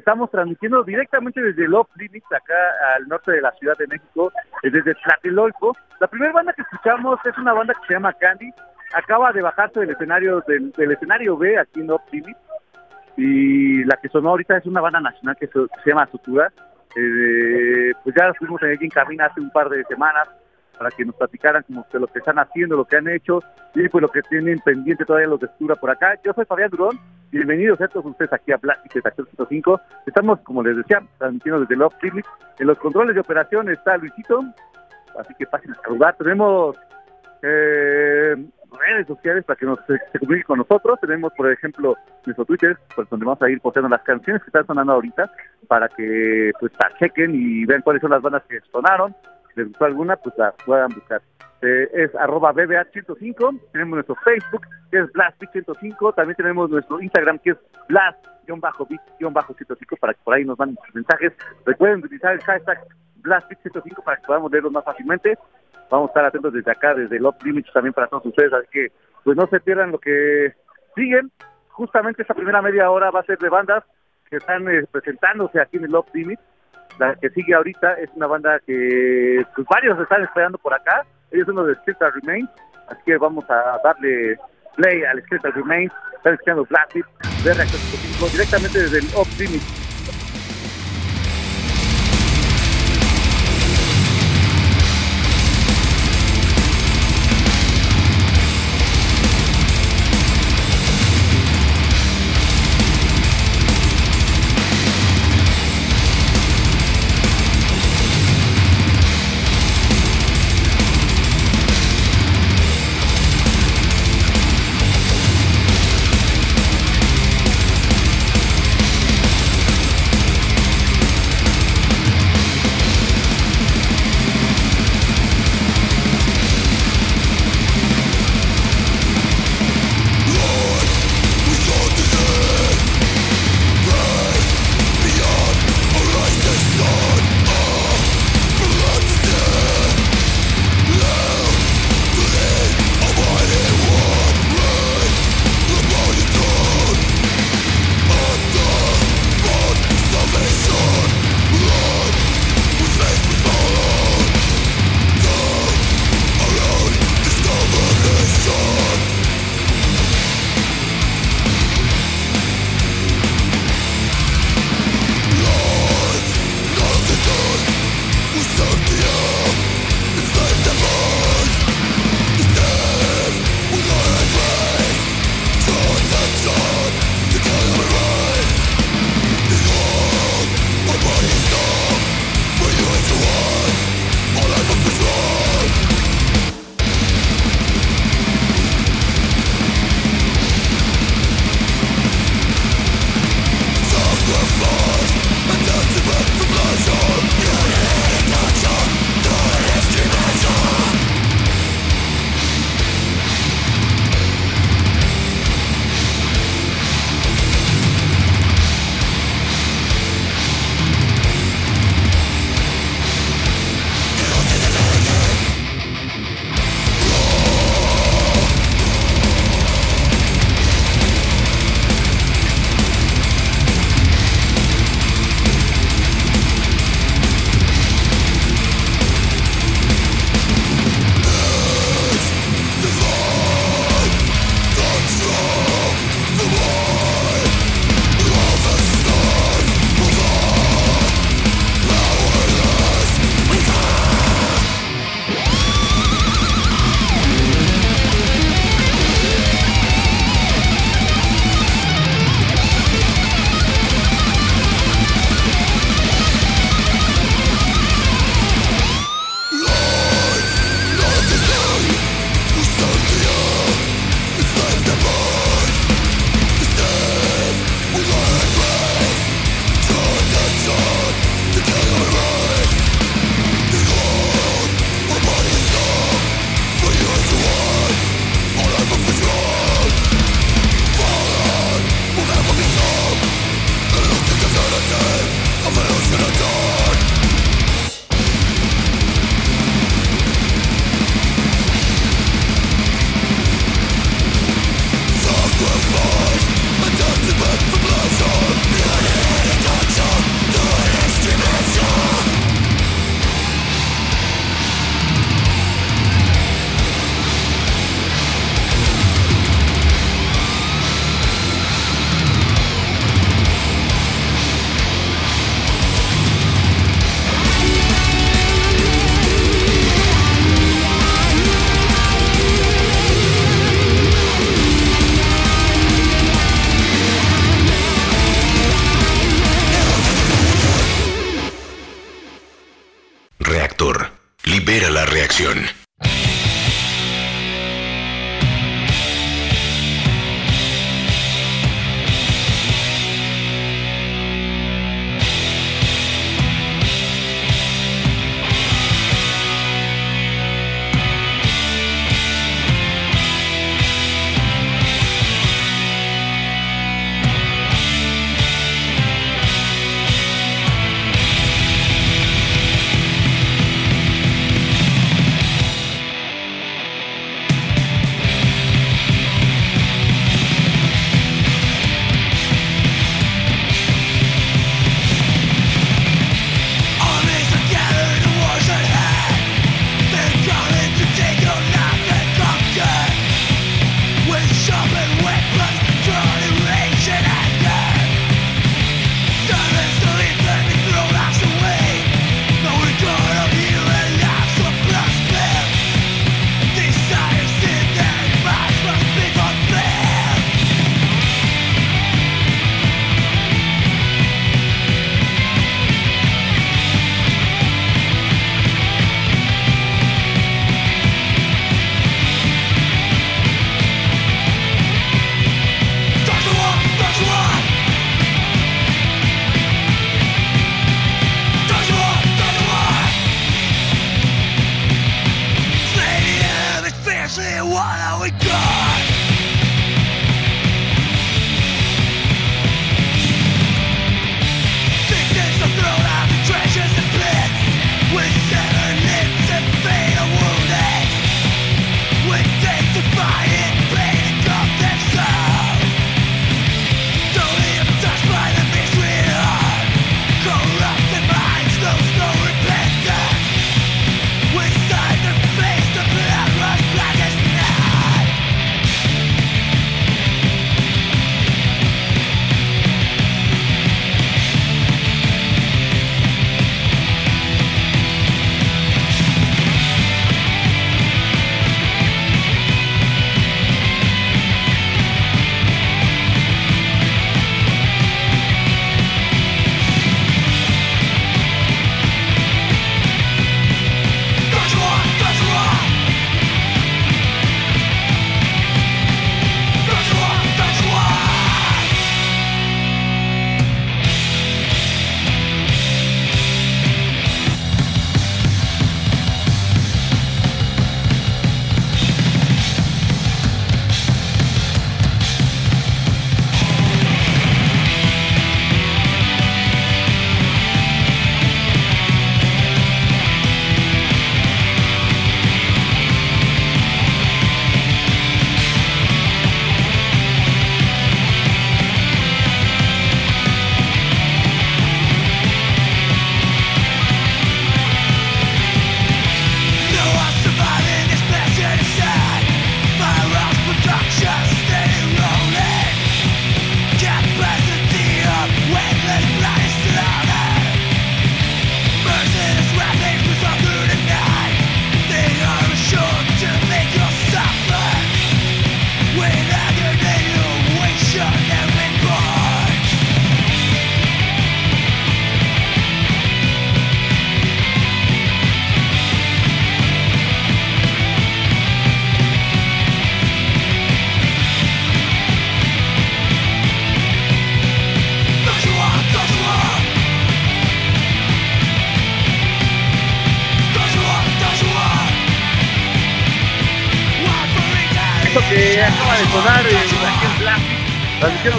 Estamos transmitiendo directamente desde Love Limits, acá al norte de la Ciudad de México, eh, desde Tlatelolco. La primera banda que escuchamos es una banda que se llama Candy. Acaba de bajarse del escenario del, escenario B aquí en Love Limits. Y la que sonó ahorita es una banda nacional que se, llama Sutura. Eh, pues ya fuimos aquí en cabina hace un par de semanas para que nos platicaran como de lo que están haciendo, lo que han hecho y pues lo que tienen pendiente todavía los de Sutura por acá. Yo soy Fabián Durón Bienvenidos a todos ustedes aquí a Plástico de 105. Estamos, como les decía, transmitiendo desde Love Clinic. En los controles de operación está Luisito, así que pasen a saludar. Tenemos eh, redes sociales para que nos, se, comuniquen con nosotros. Tenemos, por ejemplo, nuestro Twitter, pues, donde vamos a ir posteando las canciones que están sonando ahorita para que pues chequen y vean cuáles son las bandas que sonaron. Si les gustó alguna, pues la puedan buscar. Eh, es arroba BBH105, tenemos nuestro Facebook, que es Blast105, también tenemos nuestro Instagram, que es Blast-Bit-105, para que por ahí nos manden sus mensajes. Recuerden utilizar el hashtag Blast105 para que podamos leerlos más fácilmente. Vamos a estar atentos desde acá, desde el Limits también para todos ustedes, así que pues no se pierdan lo que siguen. Justamente esta primera media hora va a ser de bandas que están eh, presentándose aquí en el Love Limits. La que sigue ahorita es una banda que pues, varios están esperando por acá ellos son los de Skeletal Remains, así que vamos a darle play al Skeletal Remains. Están escuchando Plastic de Reactor 5 directamente desde el Optimism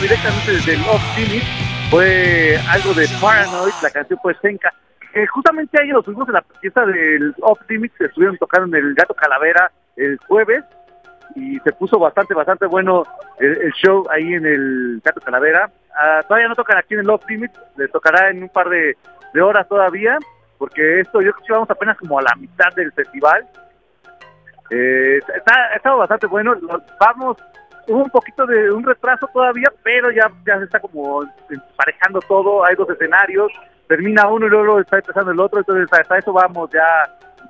directamente desde Off Limit fue algo de Paranoid, la canción fue Senka. Eh, justamente ahí lo tuvimos en la fiesta del Off estuvieron tocando en el Gato Calavera el jueves y se puso bastante, bastante bueno el, show ahí en el Gato Calavera. Ah, todavía no tocan aquí en el Off les tocará en un par de, horas todavía, porque esto yo creo que vamos apenas como a la mitad del festival. Eh, está, estado bastante bueno, vamos hubo un poquito de un retraso todavía, pero ya, ya se está como emparejando todo, hay dos escenarios, termina uno y luego está empezando el otro, entonces hasta eso vamos ya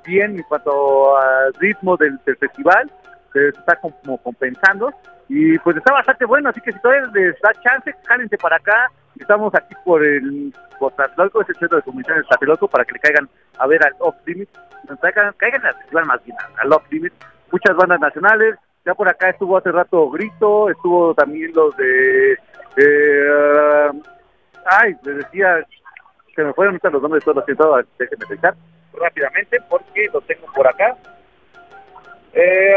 bien en cuanto al ritmo del, festival, se está como compensando y pues está bastante bueno, así que si todavía les da chance, cálense para acá, Estamos aquí por el por es el centro de comunicaciones de Tlatelolco, para que le caigan a ver al Off Limit, caigan, caigan a más bien al Off Limit, muchas bandas nacionales, ya por acá estuvo hace rato Grito, estuvo también los de... Eh, ay, les decía, se me fueron los nombres de todos los que déjenme pensar rápidamente porque los tengo por acá. Eh,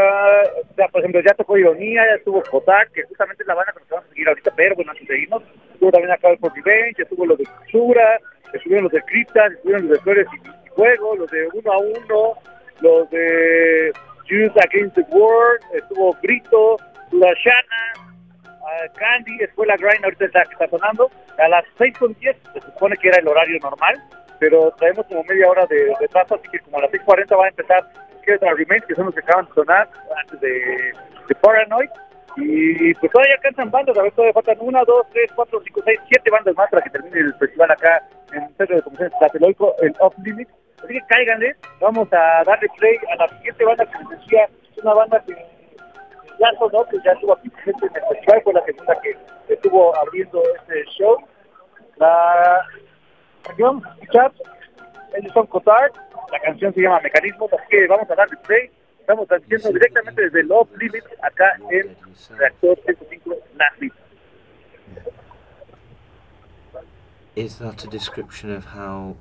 ya, por ejemplo, ya tocó Ironía, ya estuvo Kotak, que justamente la banda que nos vamos a seguir ahorita, pero bueno, antes de irnos, estuvo también acá el Revenge, estuvo los de Cultura, estuvieron los de Cryptas, estuvieron los de Flores y, Fuego, los de Uno a Uno, los de Jews Against the World, estuvo Grito, La Shana, Candy, Escuela Grind, ahorita está, está sonando, a las 6 con 10, se supone que era el horario normal, pero traemos como media hora de retraso, así que como a las 6.40 va a empezar Remains, que son los que acaban de sonar antes de, de Paranoid. Y pues todavía cantan bandas, a ver, todavía faltan una, dos, tres, cuatro, cinco, seis, siete bandas más para que termine el festival acá en el Centro de Comisiones Tlatelolco, el Off Limit. Así que cáiganle, vamos a darle play a la siguiente banda que les decía, es una banda que ya sonó, que ya estuvo aquí presente en el festival, fue la segunda que estuvo abriendo este show. La a escuchar ellos son Cotard, la canción se llama Mecanismos, así que vamos a darle play. Estamos transmitiendo directamente desde el Off Limit acá en Reactor 105 Nazi. Is that a description of how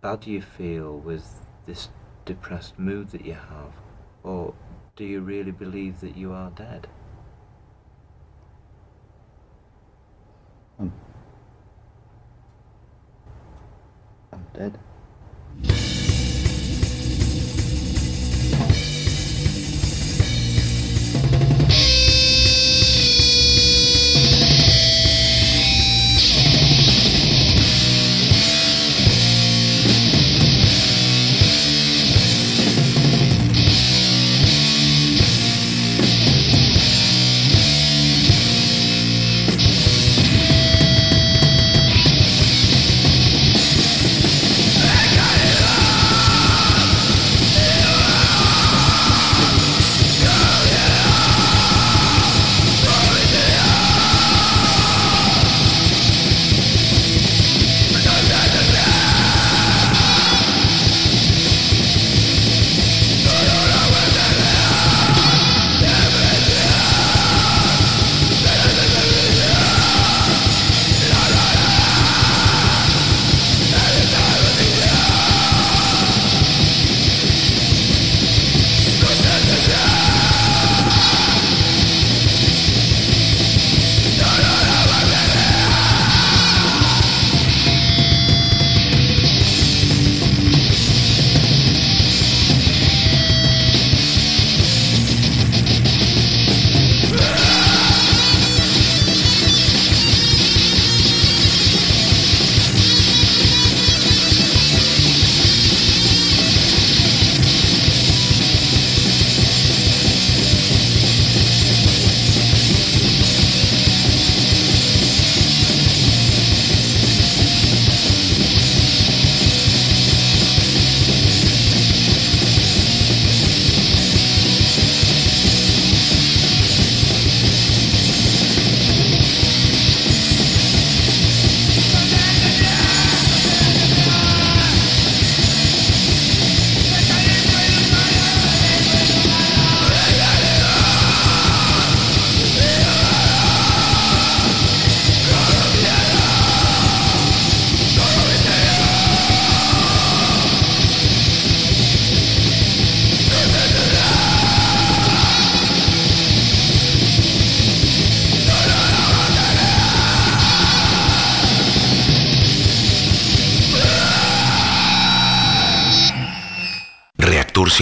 bad you feel with this depressed mood that you have? Or do you really believe that you are dead? I'm, I'm dead.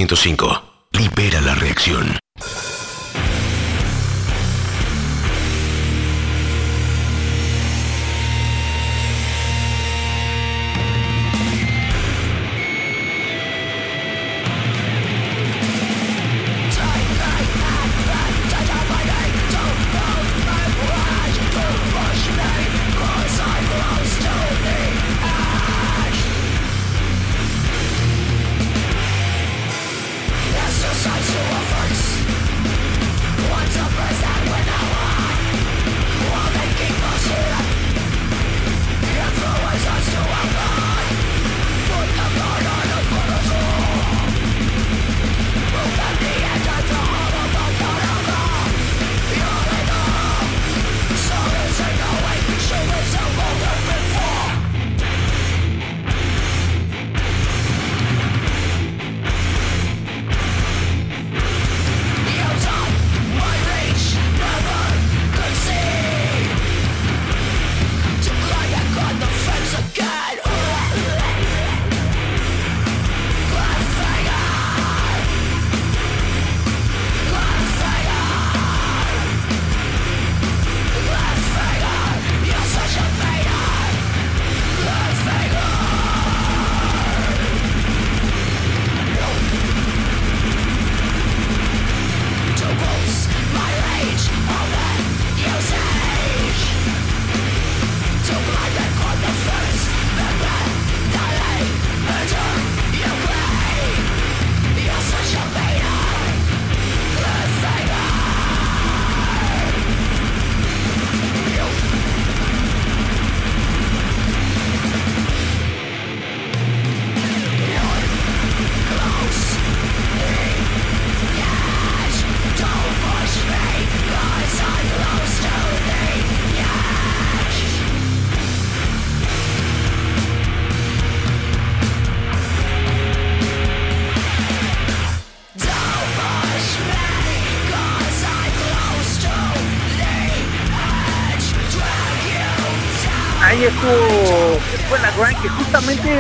105.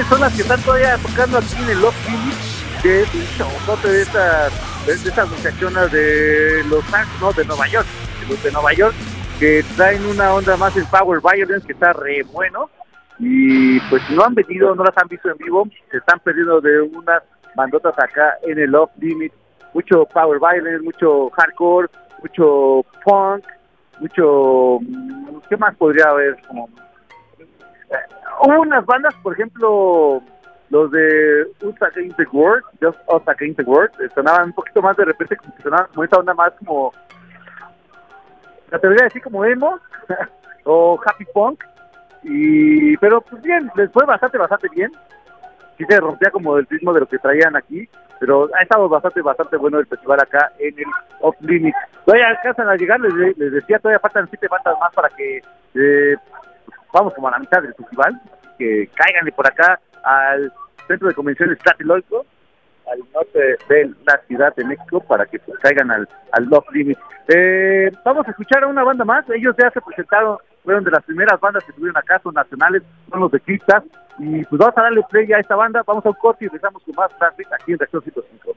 Son las que están todavía tocando aquí en el Love Limit, que es un chavote de estas, de, estas muchachonas de los ¿no? de Nueva York, de los de Nueva York, que traen una onda más en Power Violence, que está re bueno. Y pues si no han venido, no las han visto en vivo, se están perdiendo de unas bandotas acá en el Love Limit. Mucho Power Violence, mucho hardcore, mucho punk, mucho... ¿Qué más podría haber? Como, eh, hubo unas bandas, por ejemplo, los de Us Against the World, Just Us Against the World, eh, sonaban un poquito más de repente, como sonaban como esta onda más como... La te voy a decir como emo o happy punk, y pero pues bien, les fue bastante, bastante bien. Sí se rompía como el ritmo de lo que traían aquí, pero ha estado bastante, bastante bueno el festival acá en el Off Limit. Todavía alcanzan a llegar, les, les decía, todavía faltan siete bandas más para que eh, vamos como a la mitad del festival, que caigan por acá al centro de convenciones Tlatelolco, al norte de la Ciudad de México, para que pues, caigan al, al Love Limit. Eh, vamos a escuchar a una banda más, ellos ya se presentaron, fueron de las primeras bandas que tuvieron acá, son nacionales, son los de Cristas, y pues vamos a darle play a esta banda, vamos a un corte y regresamos con más Traffic aquí en Reactor 105.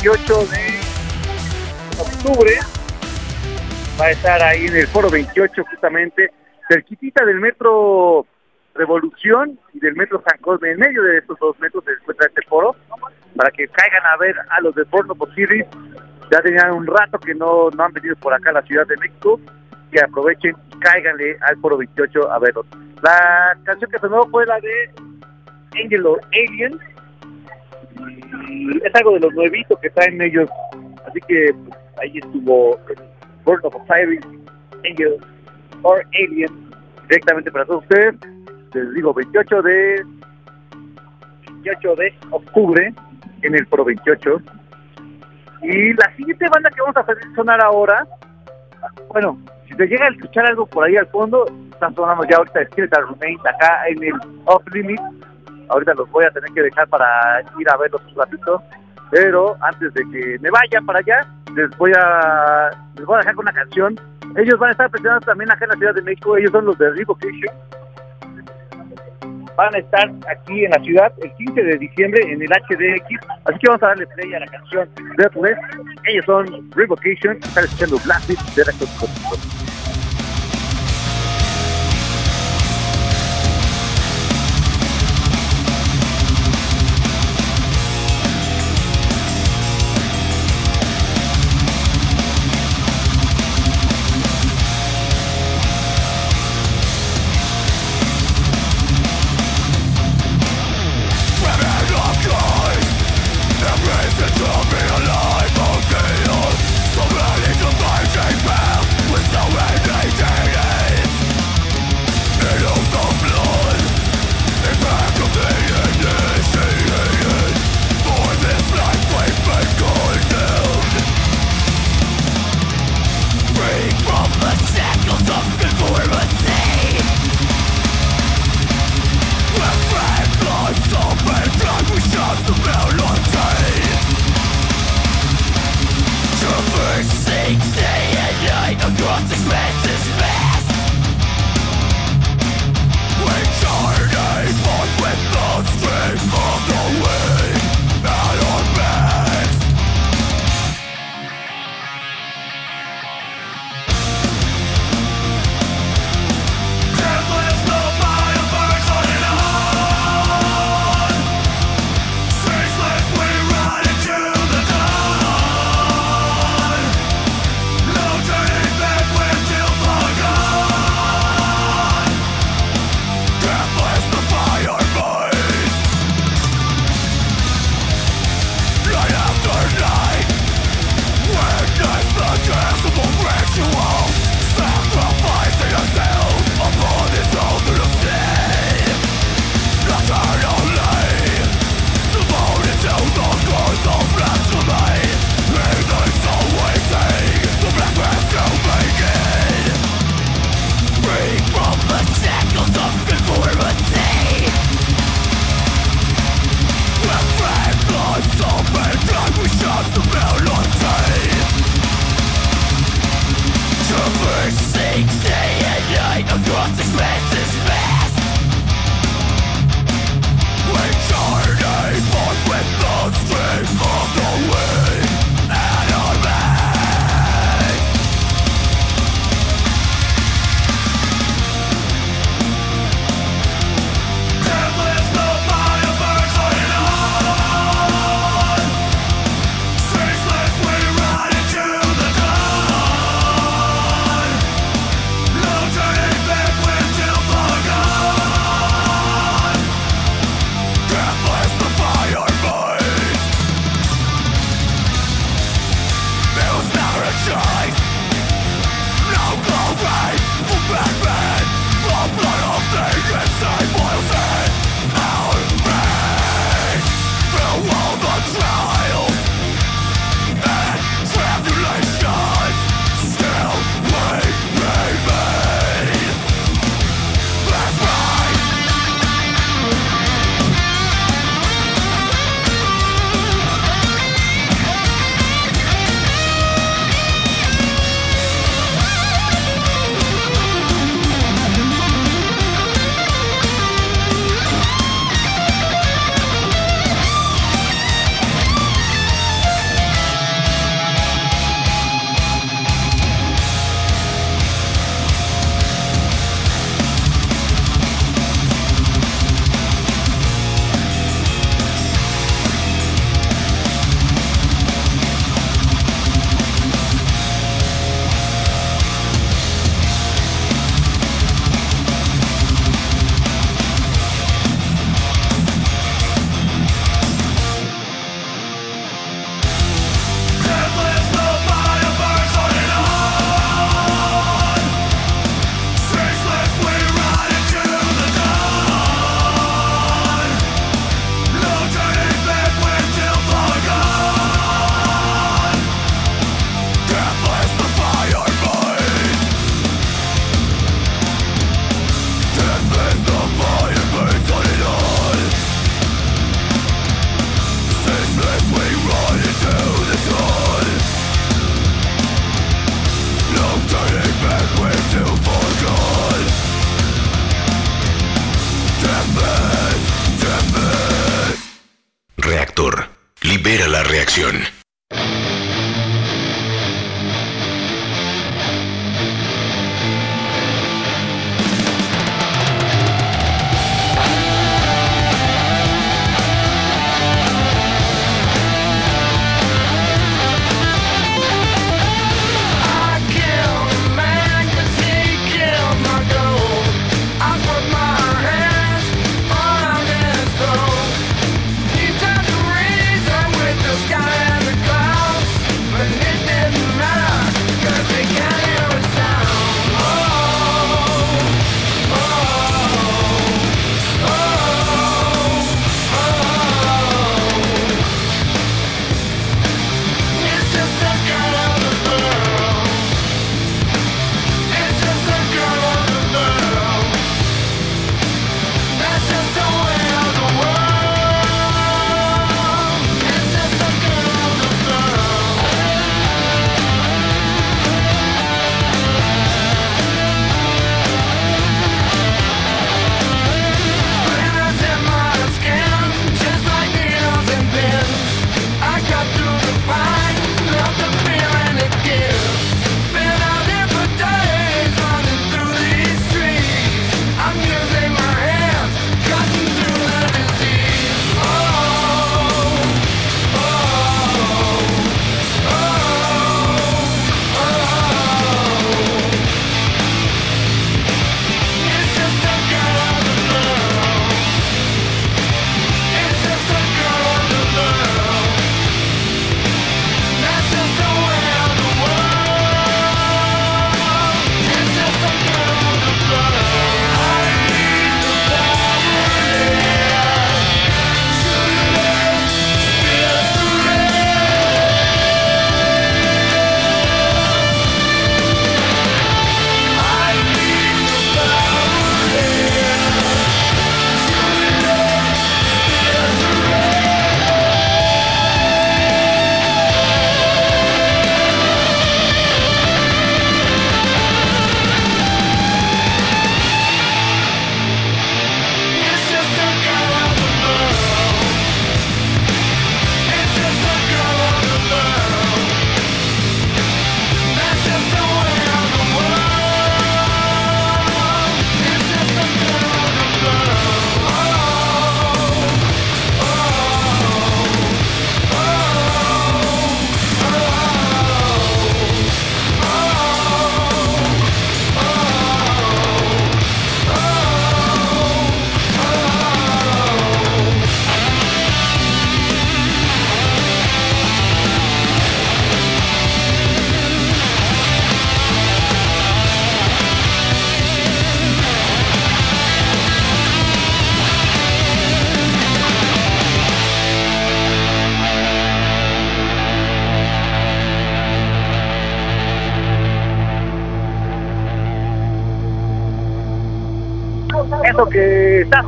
28 de octubre. Va a estar ahí en el Foro 28 justamente, cerquitita del Metro Revolución y del Metro San Cosme. En medio de estos dos metros se encuentra este foro para que caigan a ver a los de Porno Series. Ya tenían un rato que no, no han venido por acá a la Ciudad de México. Que aprovechen y cáiganle al Foro 28 a verlos. La canción que sonó fue la de Angel or Alien. Es algo de los nuevitos que traen ellos. Así que pues, ahí estuvo Bird of Osiris, Angel or Alien, directamente para todos ustedes. Les digo, 28 de 28 de octubre en el Pro 28. Y la siguiente banda que vamos a hacer sonar ahora, bueno, si te llega a escuchar algo por ahí al fondo, están sonando ya ahorita Skeletal Remains acá en el Off Limit. Ahorita los voy a tener que dejar para ir a verlos un ratito. Pero antes de que me vayan para allá, les voy a les voy a dejar con una canción. Ellos van a estar presentando también acá en la Ciudad de México. Ellos son los de Revocation. Van a estar aquí en la ciudad el 15 de diciembre en el HDX. Así que vamos a darle play a la canción Deathless. Ellos son Revocation. Están escuchando Blast de Record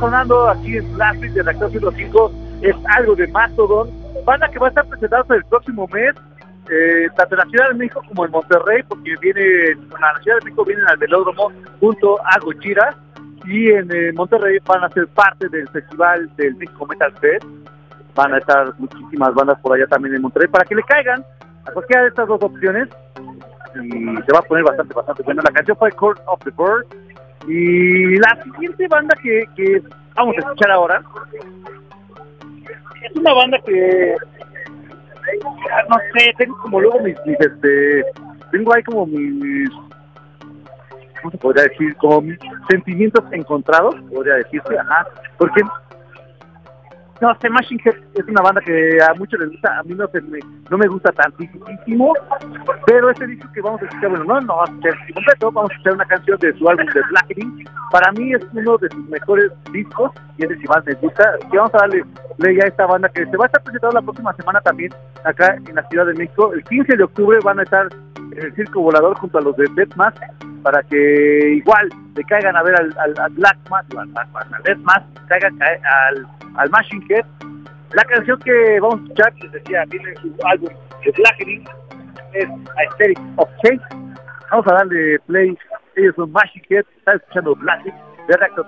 sonando aquí en Plastic de Reactor 105 es algo de Mastodon, banda que va a estar presentada el próximo mes, eh, tanto en la Ciudad de México como en Monterrey, porque viene, a la Ciudad de México vienen al velódromo junto a Gochira, y en eh, Monterrey van a ser parte del festival del México Metal Fest, van a estar muchísimas bandas por allá también en Monterrey, para que le caigan a cualquiera de estas dos opciones, y se va a poner bastante, bastante bueno. La canción fue Court of the Bird, y la siguiente banda que, vamos a escuchar ahora es una banda que no sé, tengo como luego mis, este, tengo ahí como mis, ¿cómo podría decir? Como mis sentimientos encontrados, podría decirse, ajá, porque no sé, Machine Head es una banda que a muchos les gusta, a mí no, me, no me gusta tantísimo, pero este disco que vamos a escuchar, bueno, no, no vamos a escuchar completo, vamos a escuchar una canción de su álbum de Blackening, para mí es uno de sus mejores discos, y es el que más me gusta, y vamos a darle play a esta banda que se va a estar presentando la próxima semana también acá en la Ciudad de México, el 15 de octubre van a estar en el Circo Volador junto a los de Deathmatch, para que igual le caigan a ver al, al, Black Mass, al, al Deathmatch, caigan al al Machine Head. La canción que vamos a escuchar, les decía, viene su álbum de Blackening, es Aesthetic of Change. Vamos a darle play. Ellos son Machine Head, están escuchando Blackening de Reactor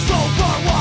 so far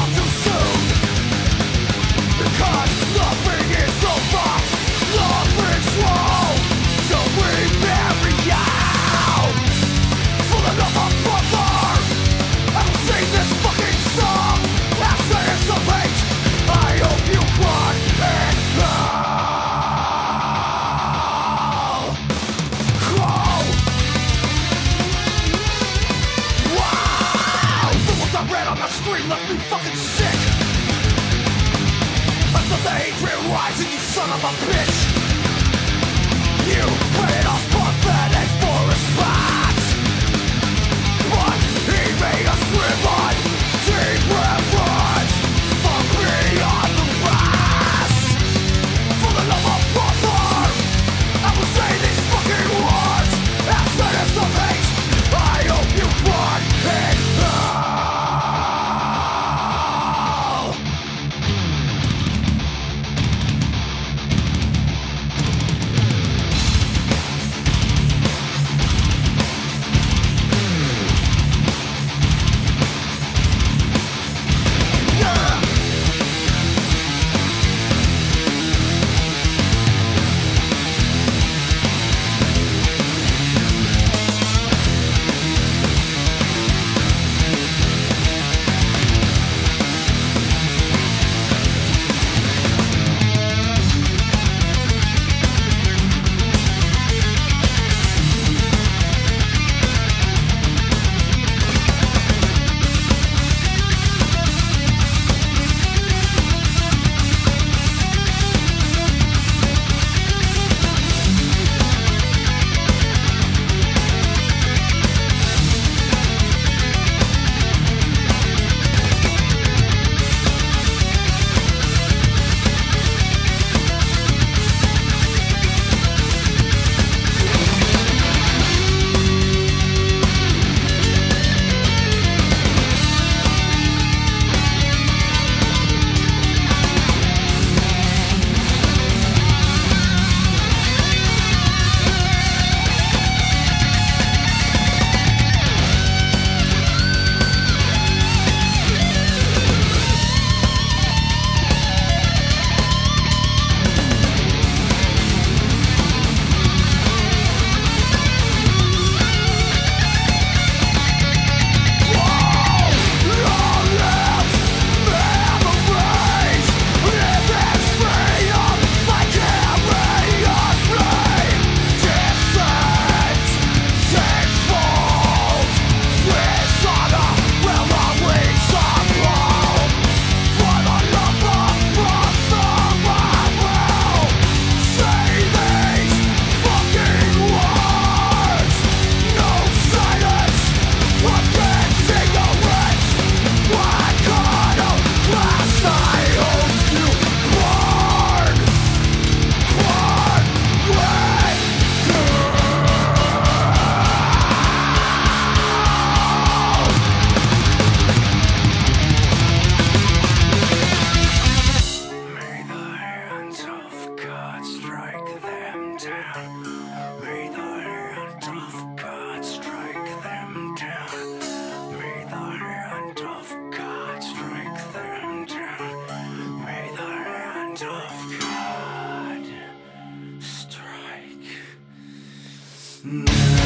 No.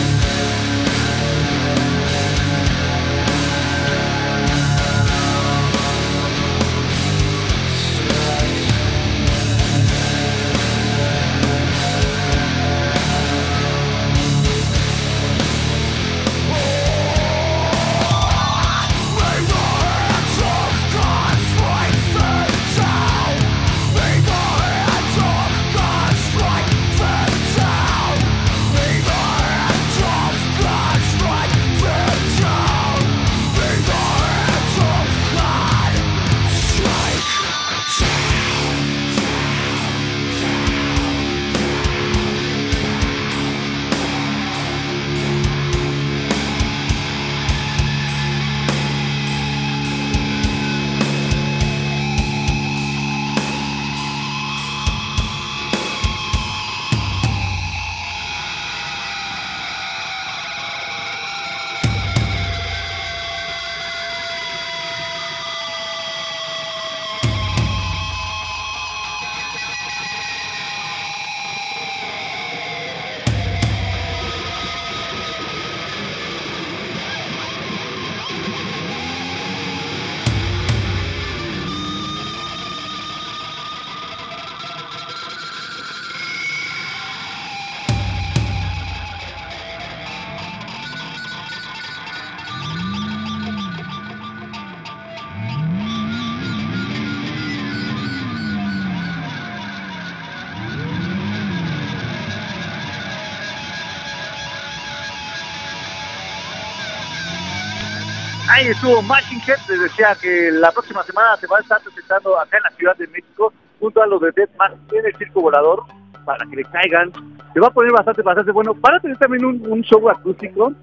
Estuvo Machine Head, les decía que la próxima semana se va a estar presentando acá en la Ciudad de México junto a los de Dead Man en el Circo Volador para que le caigan. Se va a poner bastante, bastante bueno. Van a tener también un, show acústico.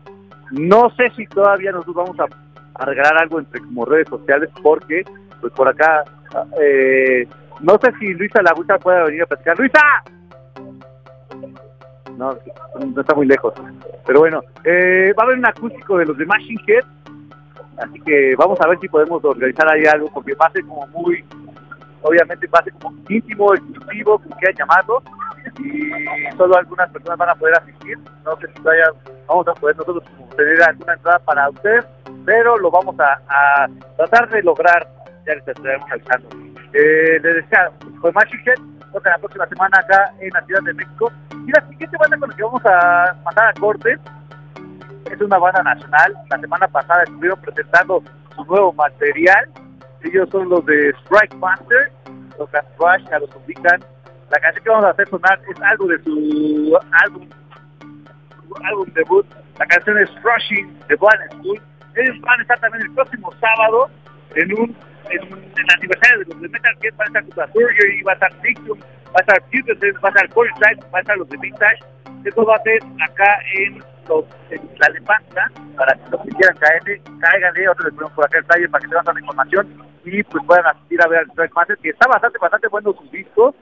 No sé si todavía nosotros vamos a, a regalar algo entre como redes sociales porque pues por acá eh, no sé si Luisa Laguta puede venir a platicar. ¡Luisa! No, no está muy lejos. Pero bueno, eh, va a haber un acústico de los de Machine Head. Así que vamos a ver si podemos organizar ahí algo, porque va a ser como muy, obviamente va a ser como íntimo, exclusivo, como quieran llamarlo. Y solo algunas personas van a poder asistir. No sé si vaya, vamos a poder nosotros tener alguna entrada para ustedes, pero lo vamos a, tratar de lograr. Ya les estaremos avisando. Eh, les decía, Head toca la próxima semana acá en la Ciudad de México. Y la siguiente banda con la que vamos a mandar a corte es una banda nacional. La semana pasada estuvieron presentando su nuevo material. Ellos son los de Strike Master, los Rush, ya los ubican. La canción que vamos a hacer sonar es algo de su álbum, su álbum debut. La canción es Rushing de Blind School. Ellos van a estar también el próximo sábado en un en, el aniversario de los de Metal Gear, va a estar Surgery, va a estar Victim, va a estar Future va a estar Core va a estar los de Vintage. Esto va a ser acá en, en la para que los que quieran caerle, cáiganle, otros les ponemos por acá el taller para que tengan toda la información y pues puedan asistir a ver al Strike Master, que está bastante, bastante bueno su disco.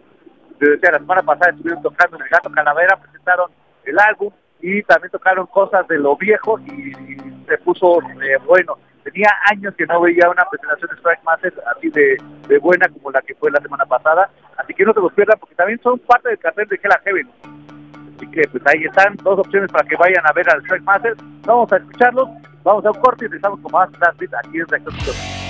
Desde la semana pasada estuvieron tocando en el Gato Calavera, presentaron el álbum y también tocaron cosas de lo viejo y, se puso eh, bueno. Tenía años que no veía una presentación de Strike Master así de, de, buena como la que fue la semana pasada. Así que no se los pierdan porque también son parte del cartel de Hell Heaven. Pues ahí están dos opciones para que vayan a ver al Strike Master. Vamos a escucharlos, vamos a un corte y empezamos con más aquí en Reactor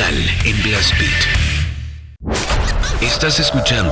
en Blast Beat. Estás escuchando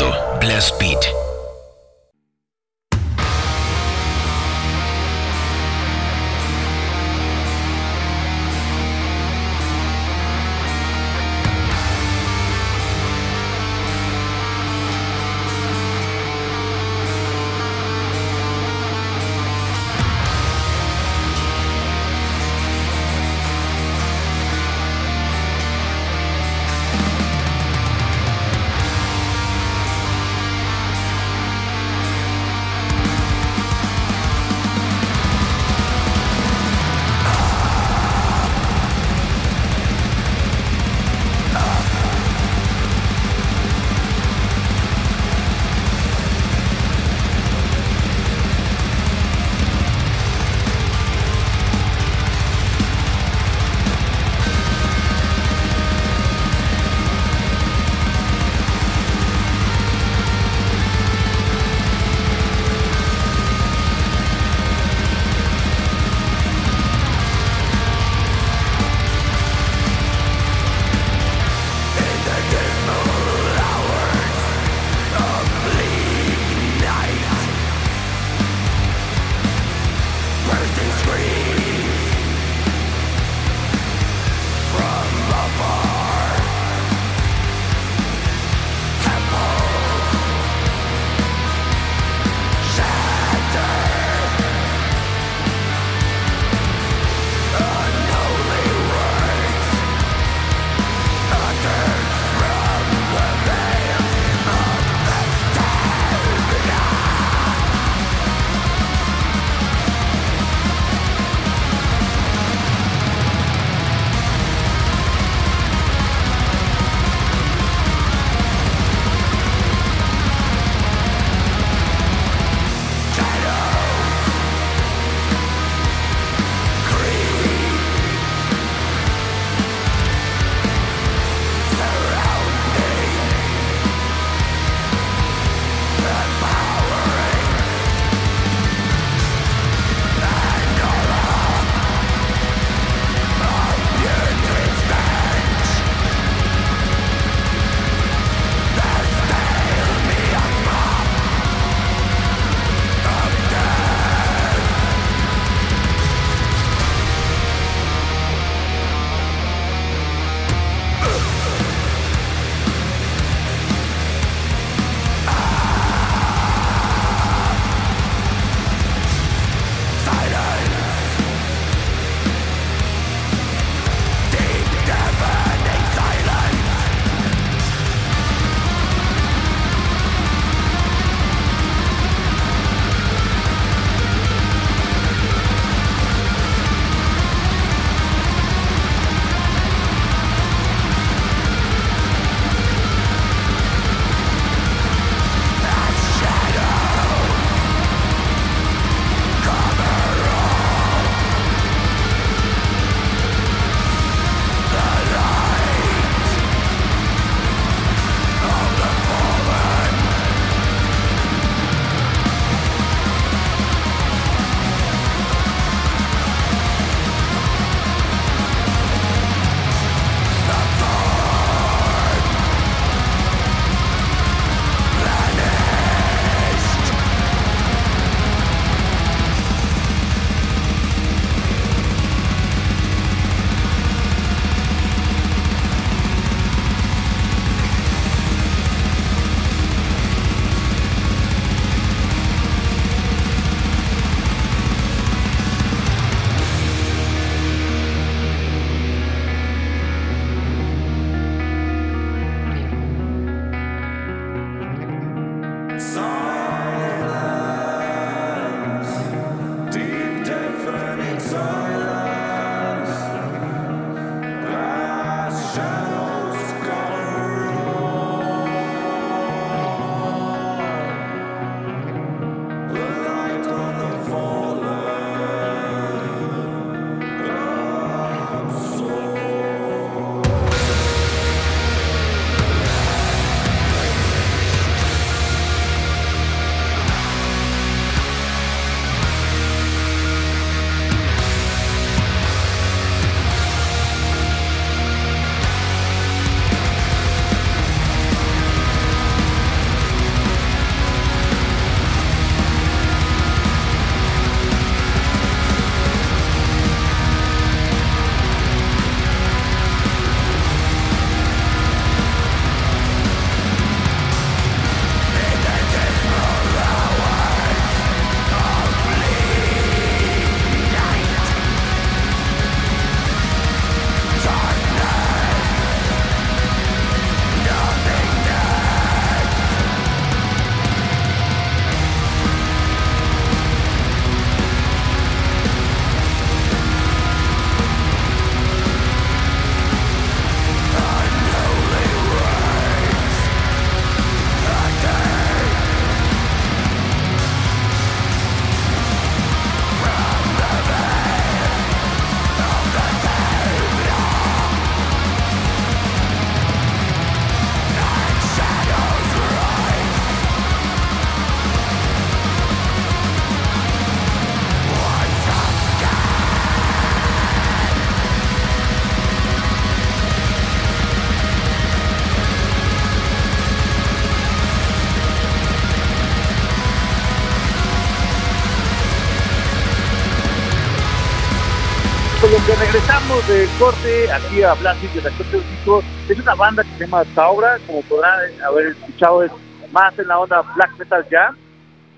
regresamos del corte aquí a Blast de Actor es una banda que se llama Taura, como podrán haber escuchado, es más en la onda black metal ya.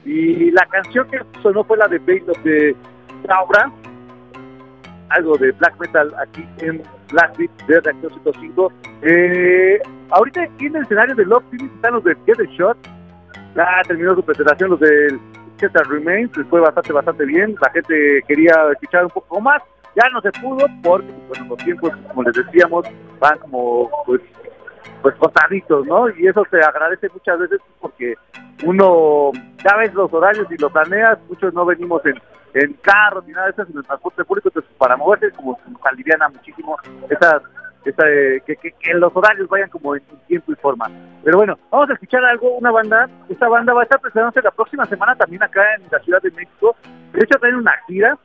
Y la canción que sonó fue la de Bait of the Taura, algo de black metal aquí en Black Beat de Reactor 105. Eh, ahorita en el escenario de Love Team están los de Get the Shot. Ya terminó su presentación los del Chester Remains, les fue bastante, bastante bien. La gente quería escuchar un poco más. Ya no se pudo porque bueno, los tiempos, como les decíamos, van como pues pues contaditos, ¿no? Y eso se agradece muchas veces porque uno ya ves los horarios y lo planeas, muchos no venimos en, en carro ni nada de eso, en el transporte público, entonces para moverse como nos aliviana muchísimo esas esa, que, que, que, los horarios vayan como en tiempo y forma. Pero bueno, vamos a escuchar algo, una banda, esta banda va a estar presentándose la próxima semana también acá en la Ciudad de México, de hecho traen una gira,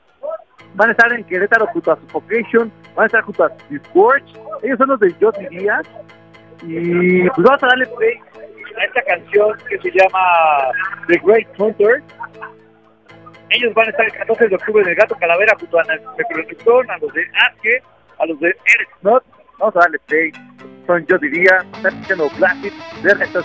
van a estar en Querétaro junto a Suffocation, van a estar junto a Scorch, ellos son los de Yo Diría, y pues vamos a darle play a esta canción que se llama The Great Hunter. Ellos van a estar el 14 de octubre en el Gato Calavera junto a Necronicón, a los de Aske, a los de Eric Snot. Vamos a darle play. Son, yo diría, escuchando Classic de Rector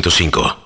105.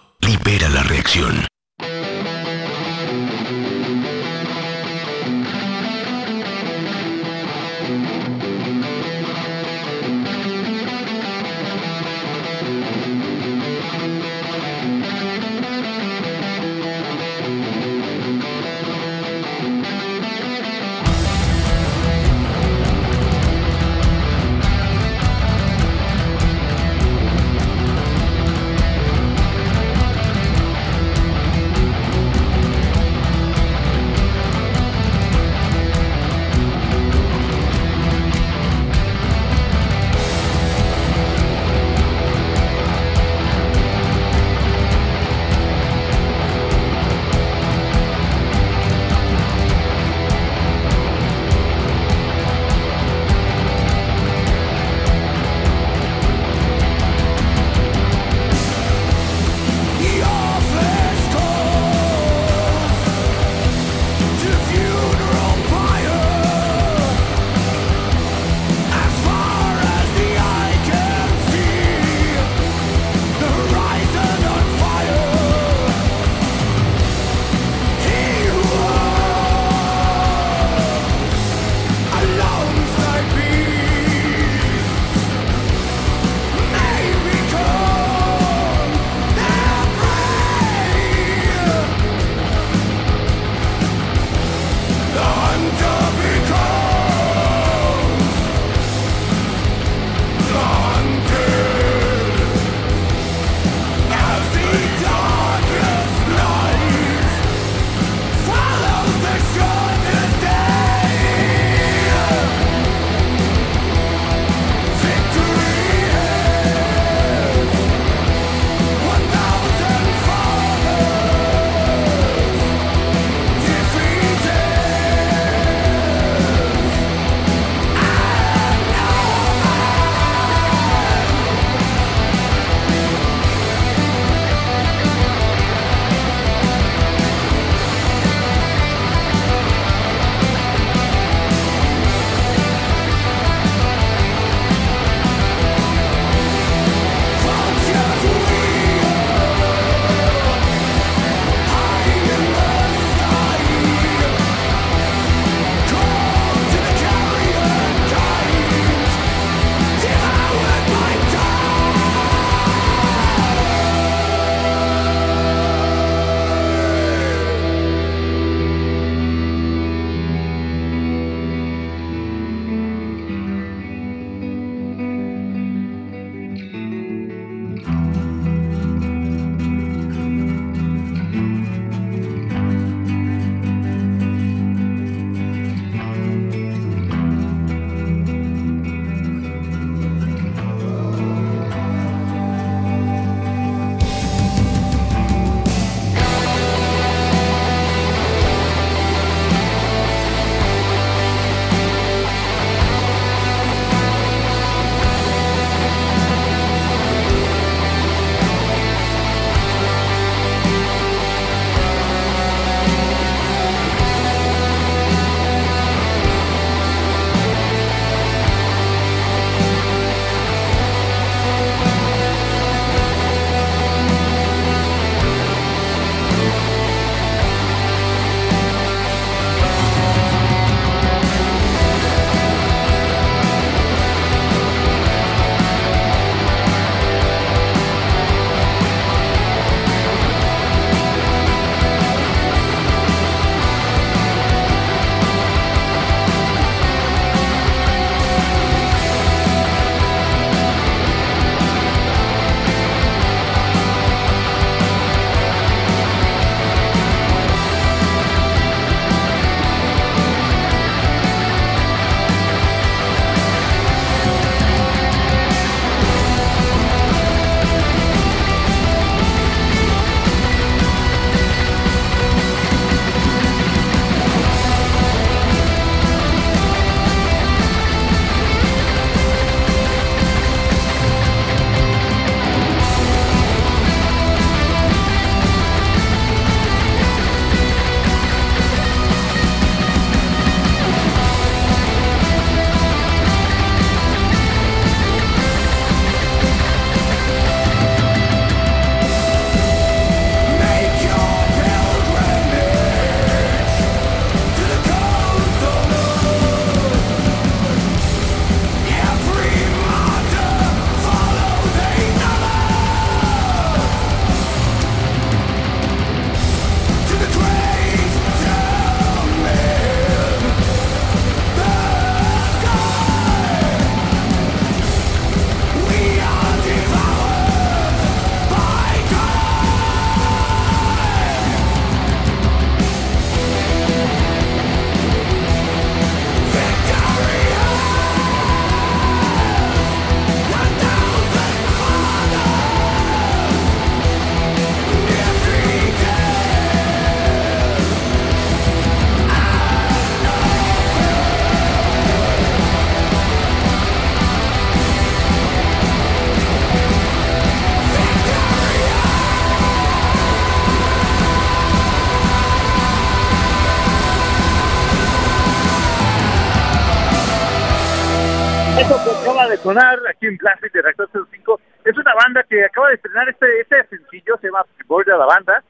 Sonar aquí en Plastic de Reactor 05 es una banda que acaba de estrenar este, este sencillo, se llama la banda,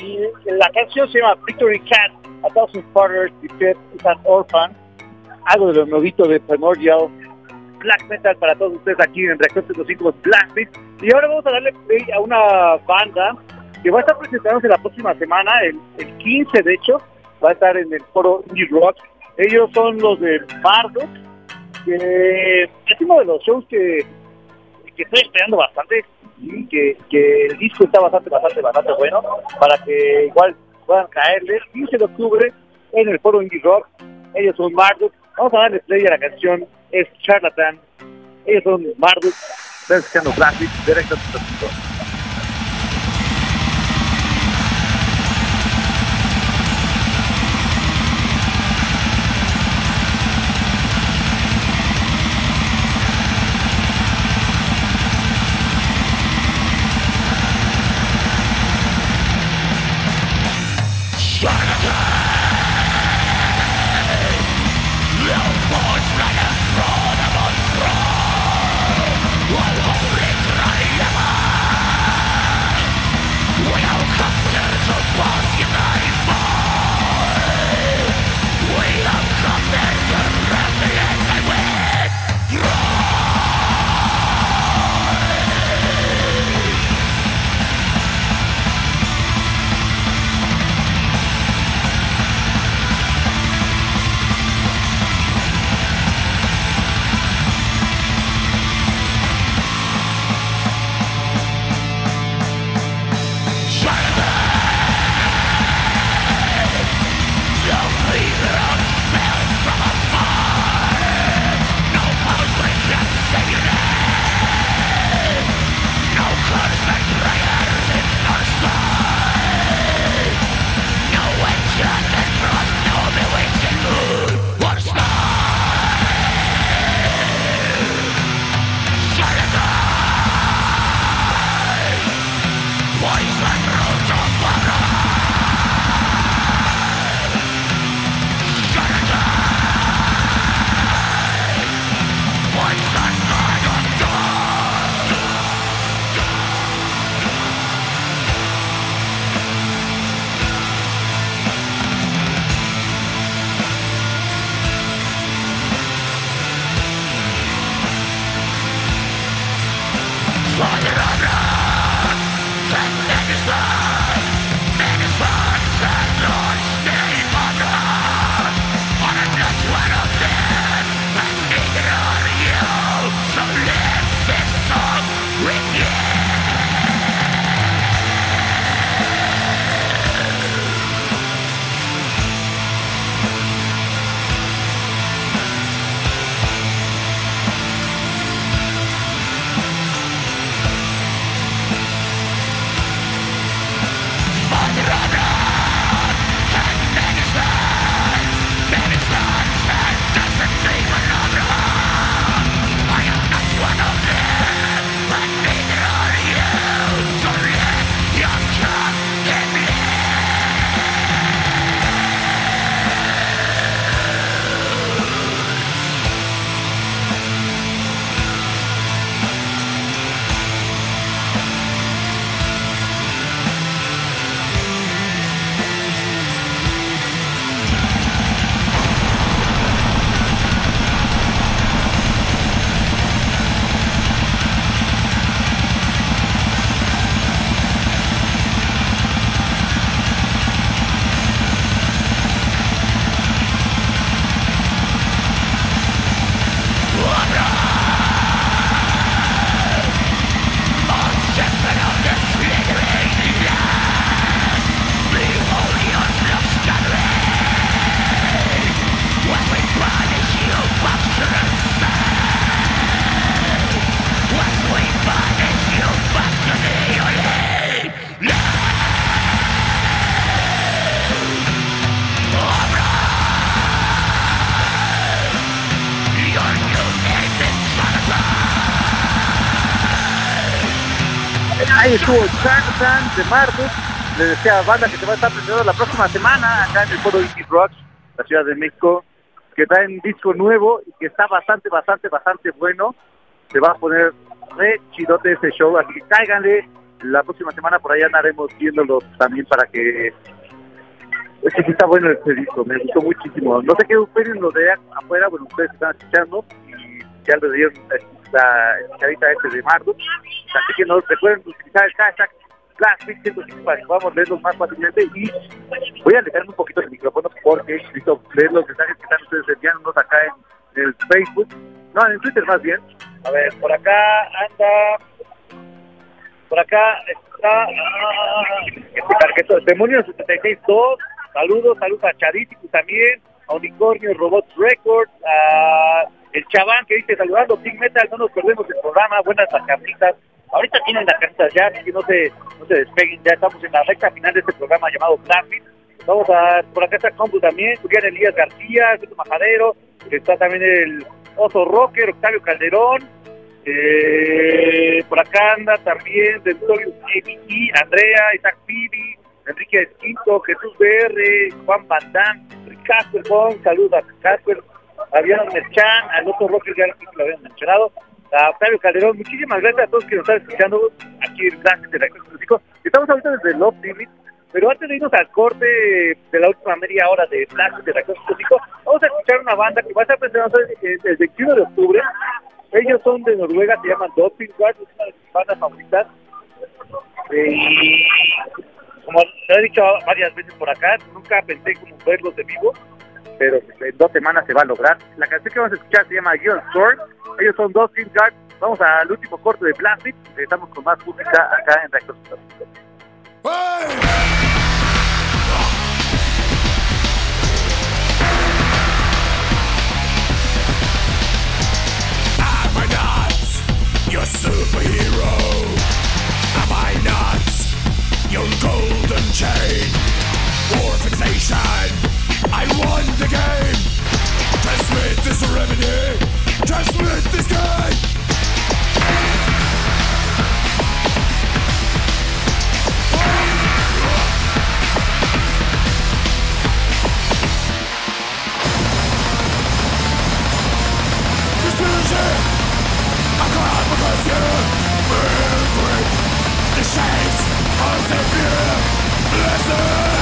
y la canción se llama Victory Cat, A Thousand Fathers, Defeat is an Orphan, algo de lo nuevito de Primordial, Black Metal para todos ustedes aquí en Reactor 05 Plastic. Y ahora vamos a darle play a una banda que va a estar presentándose la próxima semana, el, el 15 de hecho, va a estar en el foro Indie Rock. Ellos son los de Marduk, que es uno de los shows que, que estoy esperando bastante y que, que el disco está bastante, bastante, bastante bueno para que igual puedan caerle. 15 de octubre en el foro Indie Rock. Ellos son Marduk. Vamos a darle play a la canción, es Charlatan. Ellos son Marduk. Están escuchando Plastic, directo a estuvo Charlatan de Marduk, les decía banda que se va a estar presentando la próxima semana acá en el Foro Indie Rocks, la Ciudad de México. que traen disco nuevo y que está bastante, bastante, bastante bueno. Se va a poner re chidote este show, así que cáiganle. La próxima semana por ahí andaremos viéndolo también para que... Es que sí está bueno este disco, me gustó muchísimo. No sé qué opinen los de afuera, bueno, ustedes están escuchando y ya le dieron la escuchadita este de Mardo. Así que no recuerden utilizar el hashtag Plastic 105 para que podamos leerlos más fácilmente y voy a alejarme un poquito el micrófono porque necesito leer los mensajes que están ustedes enviándonos acá en el Facebook, no, en Twitter más bien. A ver, por acá anda, por acá está, ah, este Demonios 762, saludos, saludos a Charítico también, a Unicornio Robots Records, a el Chaván que dice saludando Team Metal, no nos perdemos el programa, buenas las Ahorita tienen las cartas ya, así que no se, no se despeguen, ya estamos en la recta final de este programa llamado Plastic. Vamos a, por acá está Compu también, Julián Elías García, Tito Majadero, está también el Oso Rocker, Octavio Calderón, eh, por acá anda también del y Andrea, Isaac Pibi, Enrique Esquinto, Jesús BR, Juan Bandán, Casper Bon, saludos a Fabián Merchan, al Oso Rocker, ya lo habían mencionado, a Octavio Calderón. Muchísimas gracias a todos que nos están escuchando aquí en Clases de la Músico. Estamos ahorita desde Love Limit, pero antes de irnos al corte de la última media hora de Clases de la Músico, vamos a escuchar una banda que va a estar presentando el 21 de octubre. Ellos son de Noruega, se llaman Doping Guard, es una de mis bandas favoritas. Eh, y como lo he dicho varias veces por acá, nunca pensé como verlos de vivo, pero en dos semanas se va a lograr. La canción que vamos a escuchar se llama Guild Storm ellos son dos Team Guard. Vamos al último corte de Plastic. Estamos con más música acá en Reactor your superhero? Am I not your golden chain? War fixation, I won the game. Transmit this remedy. Transmit this game The shades of the fear Listen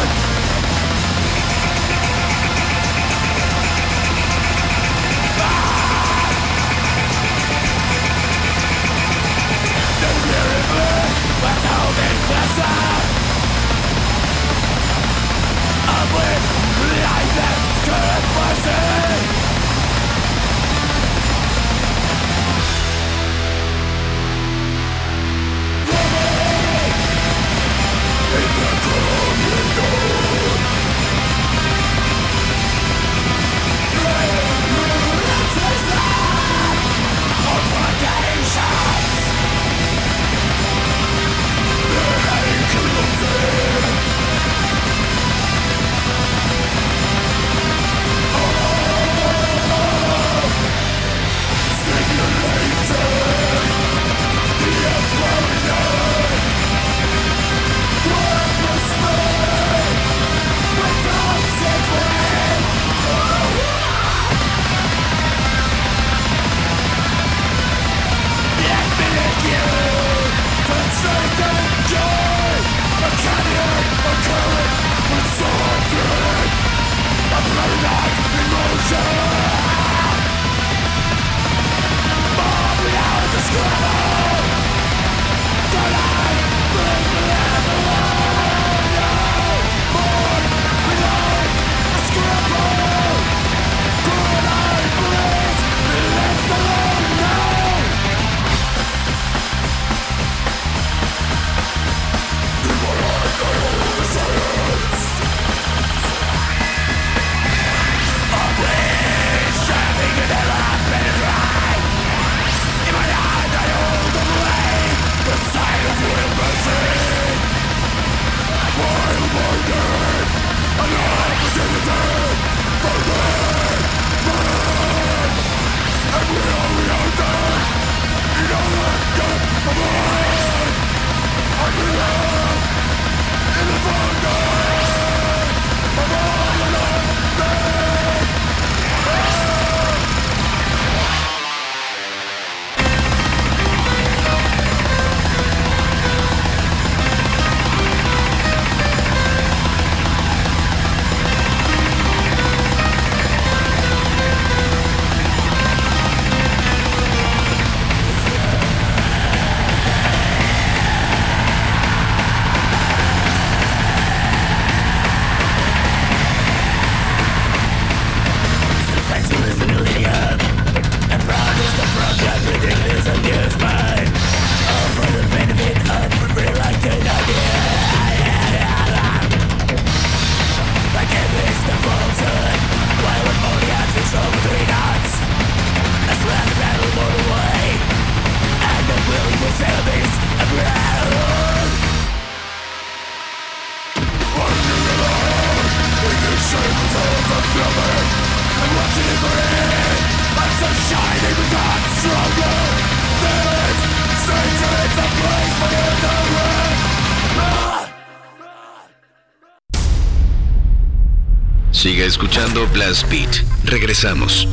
Blast Beat. Regresamos.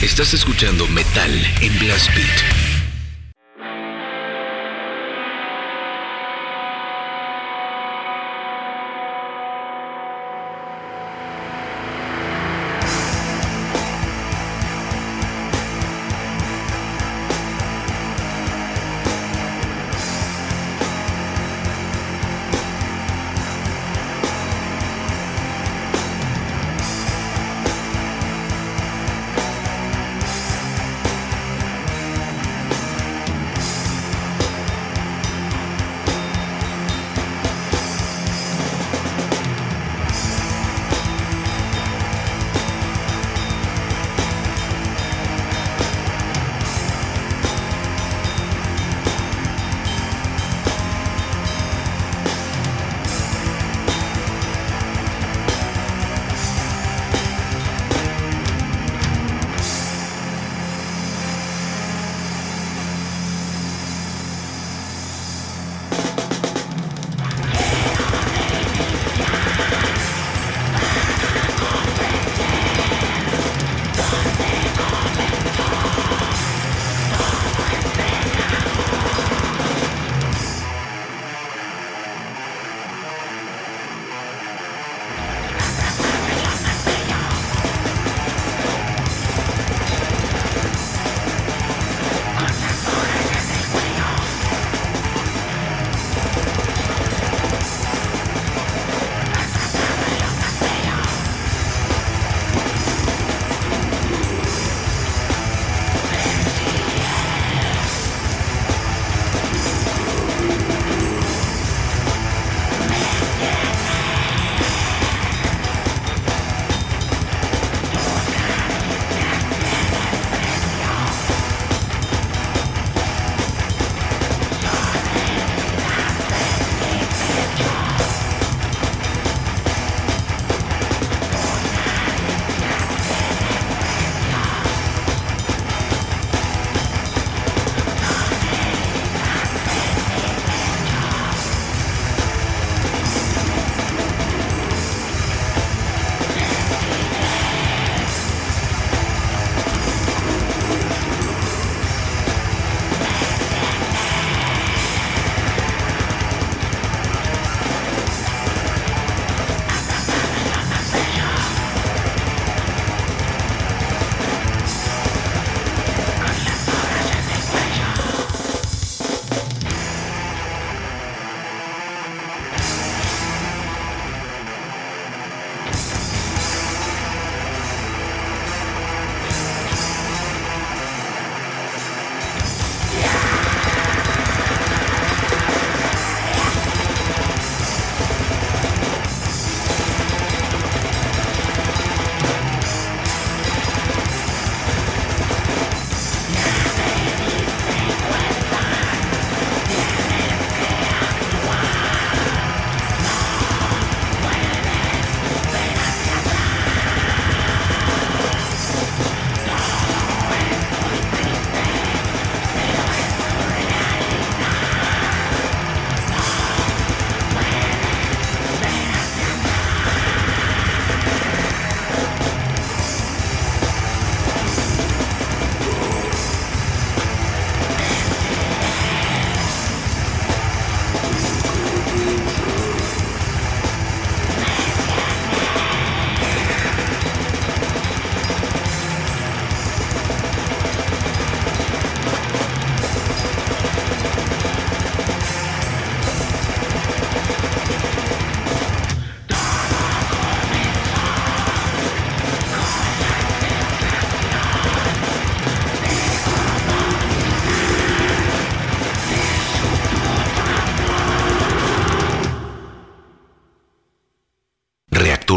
Estás escuchando Metal en Blast Beat.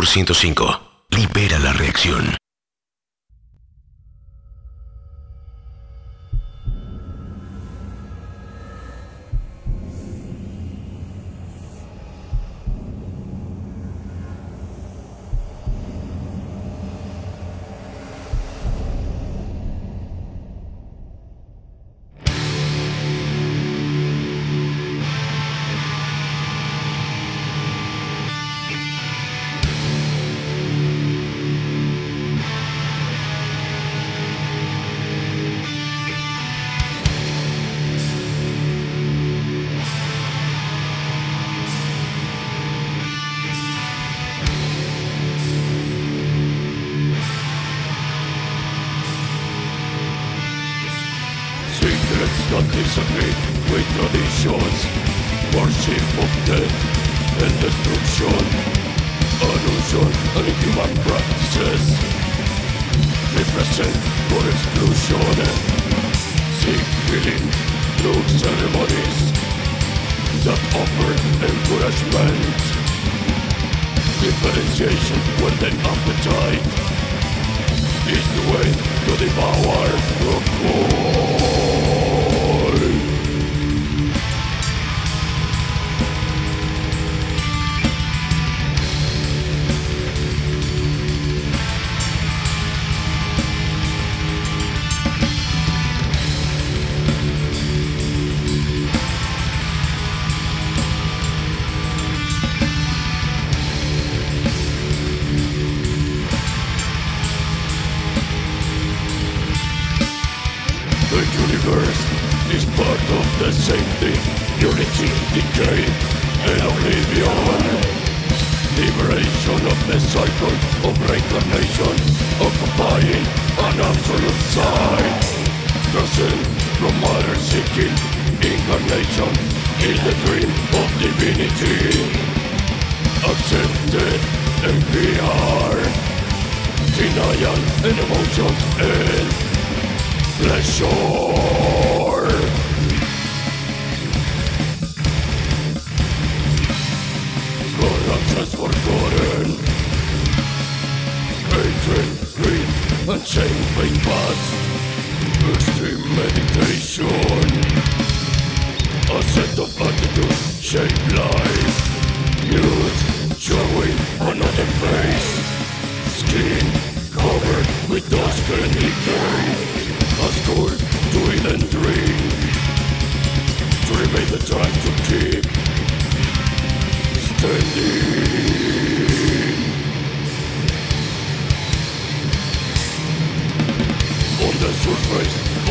105. Libera la reacción.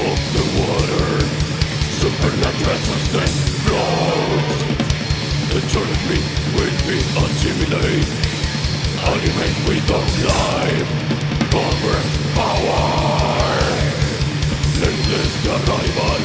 Of the water Supernatural substance flows Eternity will be assimilate Animate without life Covers power. Endless arrival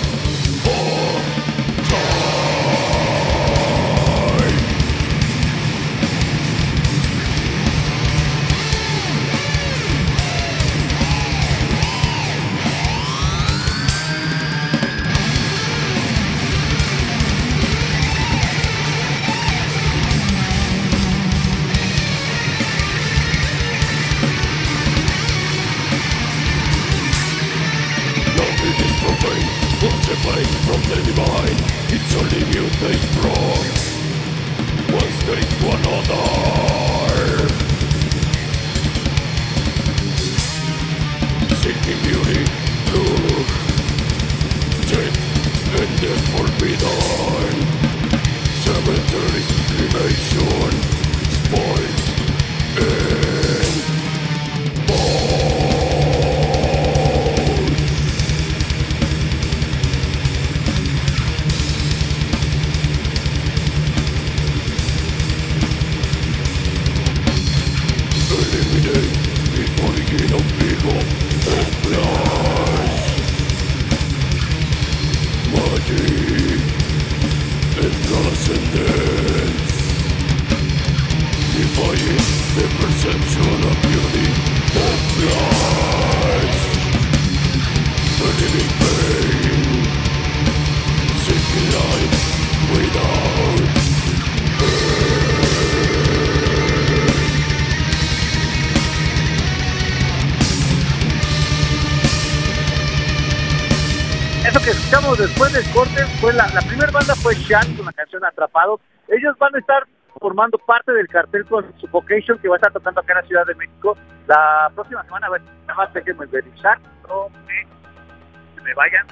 después del corte fue la, primera banda fue Shan con la canción Atrapados. Ellos van a estar formando parte del cartel con Suffocation que va a estar tocando acá en la Ciudad de México la próxima semana. A ver, nada más déjenme revisar, no me, me vayan.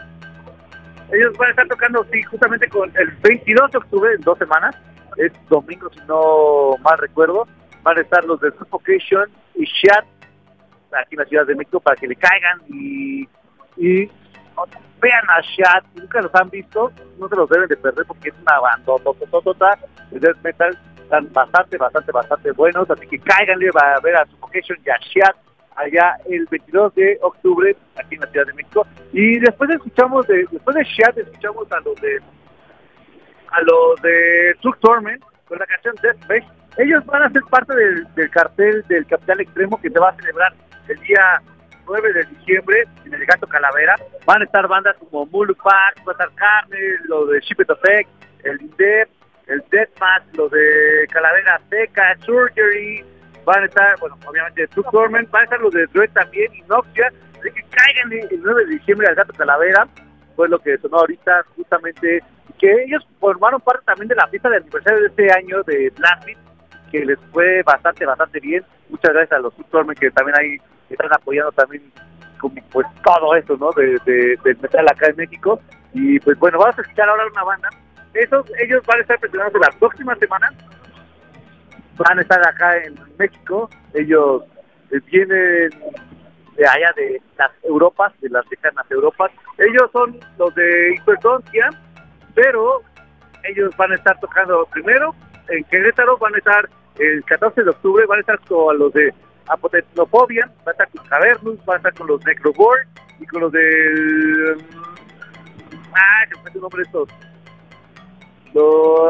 Ellos van a estar tocando, sí, justamente con el 22 de octubre, en dos semanas, es domingo si no mal recuerdo, van a estar los de Suffocation y Shat aquí en la Ciudad de México para que le caigan y, y vean a Shat, si nunca los han visto, no se los deben de perder porque es una banda de death metal, están bastante, bastante, bastante buenos, así que cáiganle a ver a Suffocation y a Shat allá el 22 de octubre aquí en la Ciudad de México. Y después escuchamos de, después de Shad escuchamos a los de a los de Truck Torment con la canción Death Ellos van a ser parte del, cartel del Capital Extremo que se va a celebrar el día 9 de diciembre en el Gato Calavera. Van a estar bandas como Mulupac, va a estar Carne, lo de Ship Effect, el Indep, el Deathmatch, lo de Calavera Seca, Surgery, van a estar, bueno, obviamente Truck Torment, van a estar los de Dread también, Inoxia, de que caigan el 9 de diciembre al Gato Calavera, fue lo que sonó ahorita justamente que ellos formaron parte también de la fiesta de aniversario de este año de Blastbeat, que les fue bastante, bastante bien. Muchas gracias a los Stormen que también ahí están apoyando también como pues todo esto, ¿no? De, del metal acá en México. Y pues bueno, vamos a escuchar ahora una banda. Esos, ellos van a estar presentando la próxima semana. Van a estar acá en México. Ellos eh, vienen de allá de las Europas, de las lejanas Europas. Ellos son los de Hiperdoncia pero ellos van a estar tocando primero en Querétaro, van a estar el 14 de octubre, van a estar con los de Apotetnofobia, van a estar con Cavernus, van a estar con los Necrogore y con los del... Ah, se fue su nombre estos. Lo,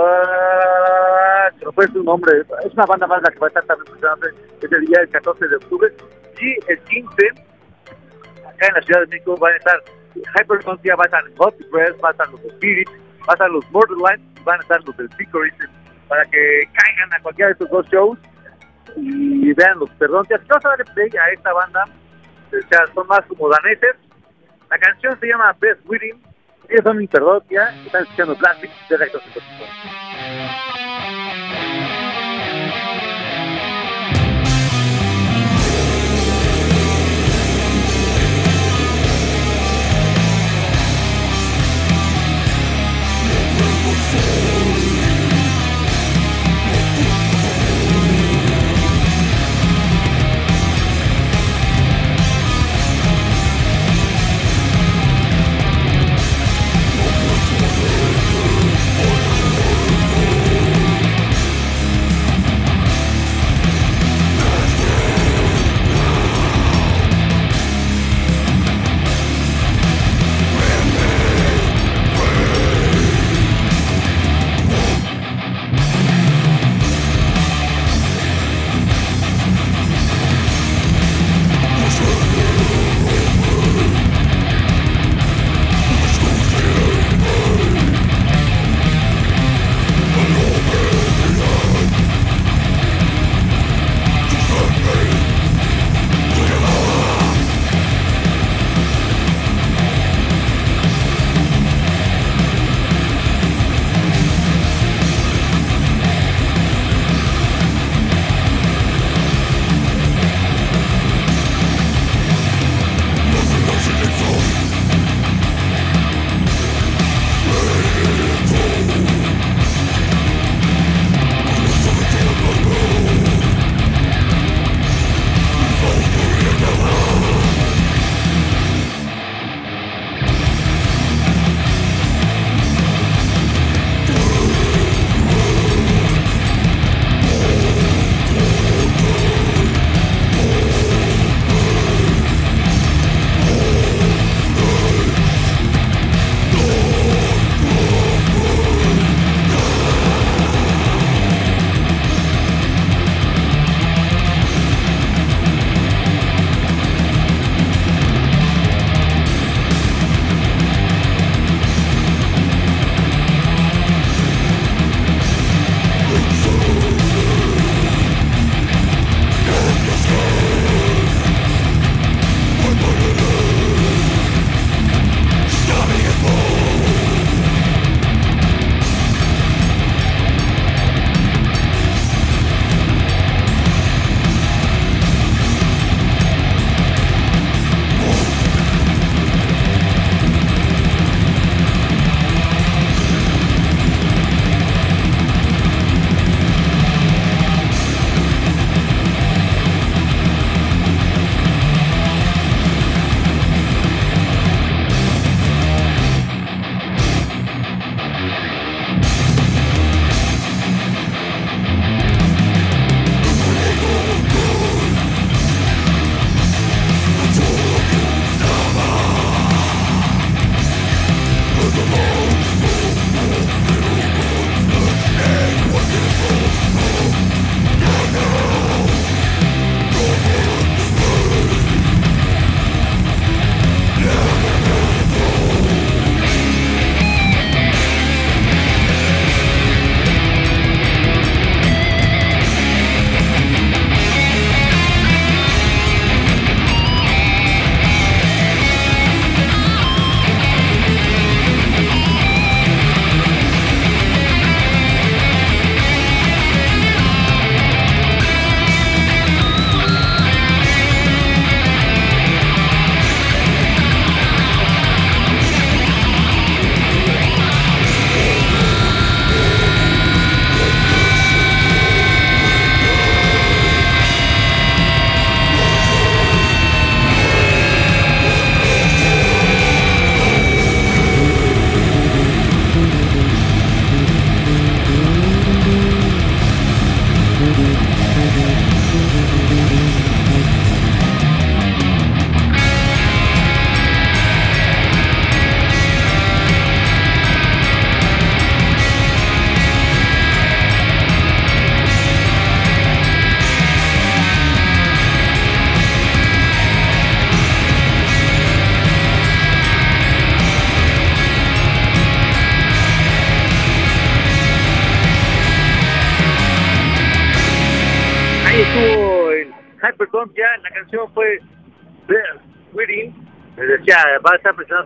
se fue su nombre. Es una banda más que va a estar también es el día del 14 de octubre. Y el 15, acá en la Ciudad de México, van a estar Hyperconcia, va a estar Hot Press, va a estar los Spirits, van a estar los Borderline, van a estar los del Pickering, para que caigan a cualquiera de estos dos shows y vean los perdón. Si vas a darle play a esta banda, o sea, son más como daneses. La canción se llama Best Witting, ellos son Interdotia, están escuchando Plastic de Rectos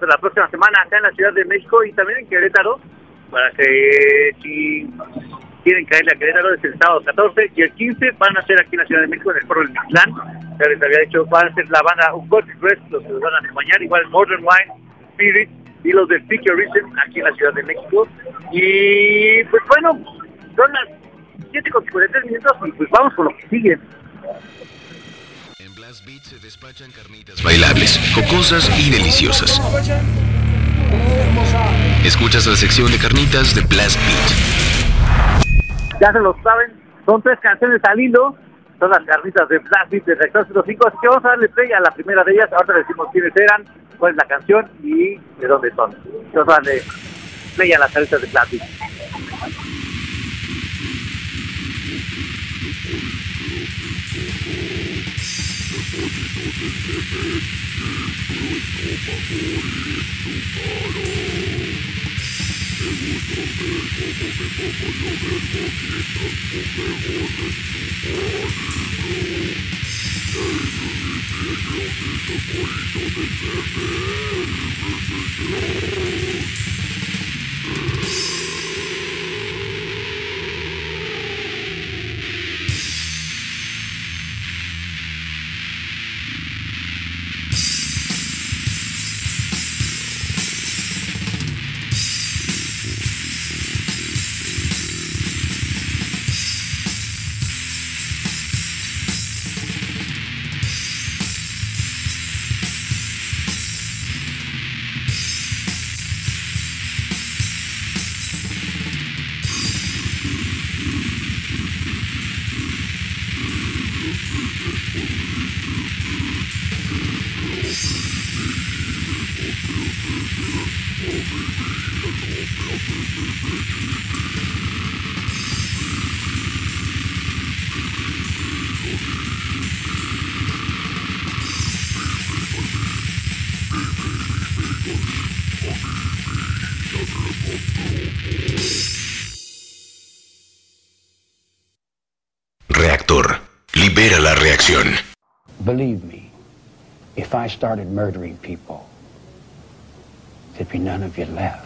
la próxima semana acá en la Ciudad de México y también en Querétaro. Para que si quieren caerle a Querétaro es el sábado 14 y el 15 van a ser aquí en la Ciudad de México en el Foro del Mixlán. Ya les había dicho, van a ser la banda Un Gothic Rest, los que los van a acompañar, igual Modern Wine, Spirit y los de Speak Your Reason aquí en la Ciudad de México. Y pues bueno, son las 7 con 53 minutos y pues vamos con lo que sigue. En Blast Beat se despachan carnitas bailables, jocosas y deliciosas. Escuchas la sección de carnitas de Blast. Ya se lo saben, son tres canciones al hilo, son las carnitas de Blast Beat de Rector 05, así que vamos a darle play a la primera de ellas, ahora decimos quiénes eran, cuál es la canción y de dónde son. A darle play a las carnitas de Blast. Reactor. Believe me, if I started murdering people, there'd be none of you left.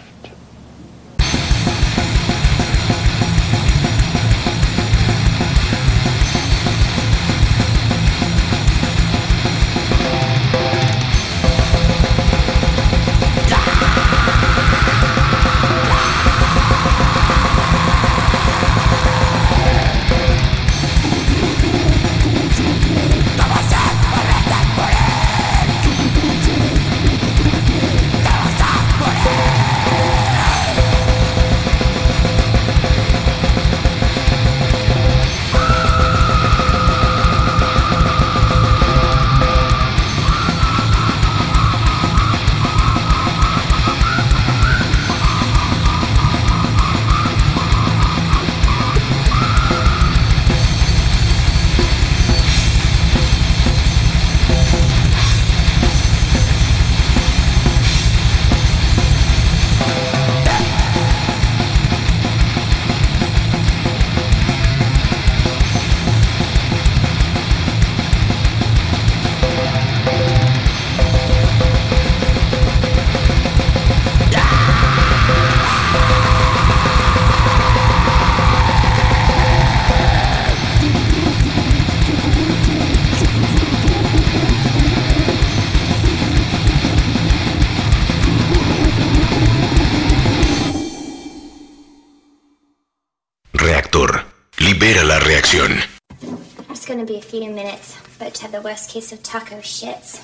To have the worst case of taco shits.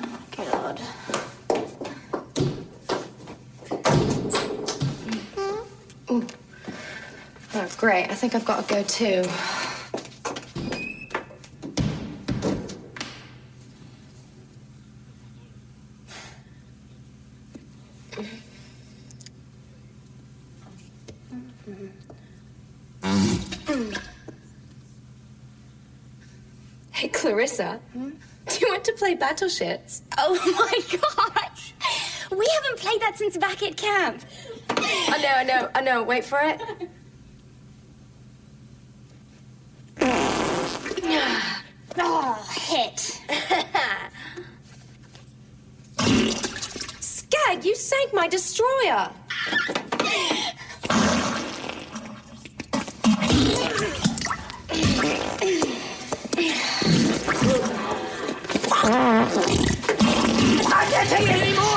Oh, God. Mm. Oh, great. I think I've got to go too. Want to play Battle Shits? Oh my gosh! We haven't played that since back at camp. I know, I know, I know. Wait for it. Oh, hit. Skag, you sank my destroyer. can't take it anymore!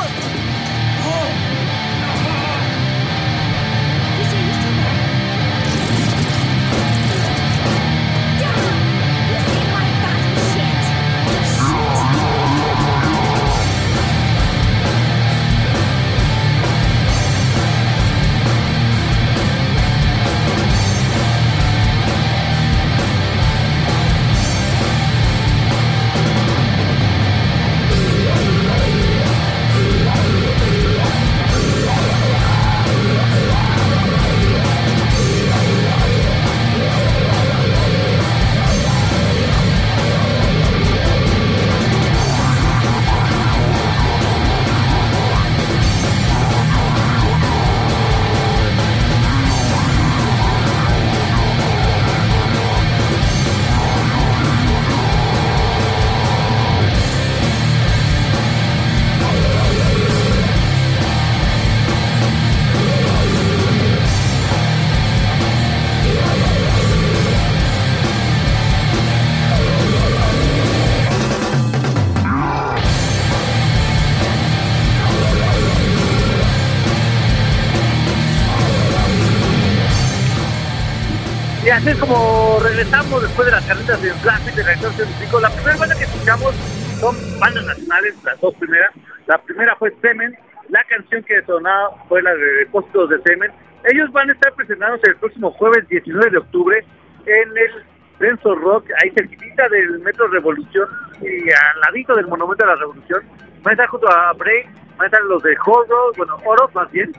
Es como regresamos después de las carreras de Plastic de Reactor 105. La primera banda que escuchamos son bandas nacionales, las dos primeras. La primera fue Semen, la canción que sonaba fue la de Depósitos de Semen. Ellos van a estar presentados el próximo jueves 19 de octubre en el Denso Rock, ahí cerquita del Metro Revolución y al ladito del Monumento a la Revolución. Van a estar junto a Break, van a estar los de Horror, bueno, Oros más bien,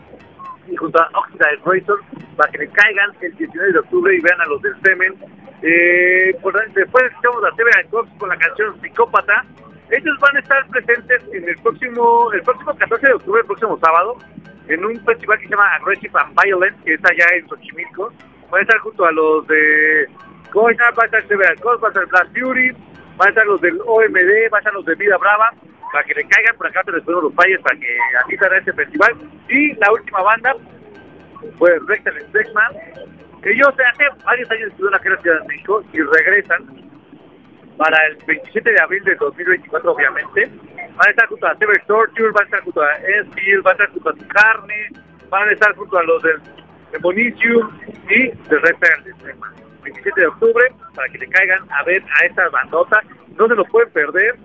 y junto a Oxide Razor para que le caigan el 19 de octubre y vean a los del Semen. Eh, por- después escuchamos a Seven Cox con la canción Psicópata. Ellos van a estar presentes en el próximo, el próximo 14 de octubre, el próximo sábado, en un festival que se llama Aggressive and Violent, que está allá en Xochimilco. Van a estar junto a los de Coina, va a estar Seven Cox, va a estar Blast Fury, estar los del OMD, estar los de Vida Brava, para que le caigan por acá, te les los falles para que asistan a este festival. Y la última banda fue Rectal Spexman. Ellos hace varios años aquí en la Ciudad de México y regresan para el 27 de abril de 2024, obviamente. Van a estar junto a Sever Torture, van a estar junto a Enfield, van a estar junto a Carne, van a estar junto a los del Demonicium y de Rectal. 27 de octubre, para que le caigan a ver a esta bandota. No se lo pueden perder.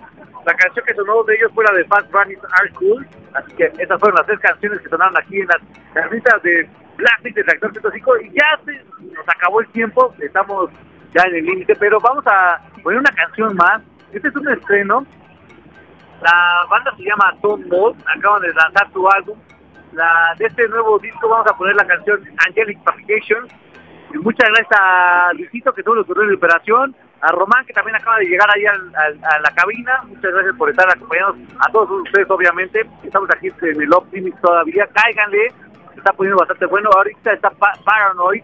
La canción que sonó de ellos fue la de Fast Running Are Cool. Así que esas fueron las tres canciones que sonaron aquí en las carnitas de Plastic de Reactor 105. Y ya se nos acabó el tiempo. Estamos ya en el límite, pero vamos a poner una canción más. Este es un estreno. La banda se llama Tom Mold. Acaban de lanzar su álbum. La, de este nuevo disco vamos a poner la canción Angelic Fabrication. Muchas gracias a Luisito que tuvo los de operación, a Román que también acaba de llegar ahí a la cabina. Muchas gracias por estar acompañados a todos ustedes, obviamente. Estamos aquí en el Optimist todavía. Cáiganle, está poniendo bastante bueno. Ahorita está Pa- Paranoid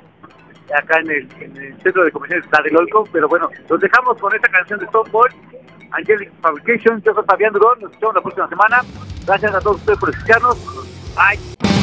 acá en el, en el centro de convenciones. Pero bueno, los dejamos con esta canción de Boy, Angelic Fabrication. Yo soy Fabián Durón. Nos escuchamos la próxima semana. Gracias a todos ustedes por escucharnos. Bye.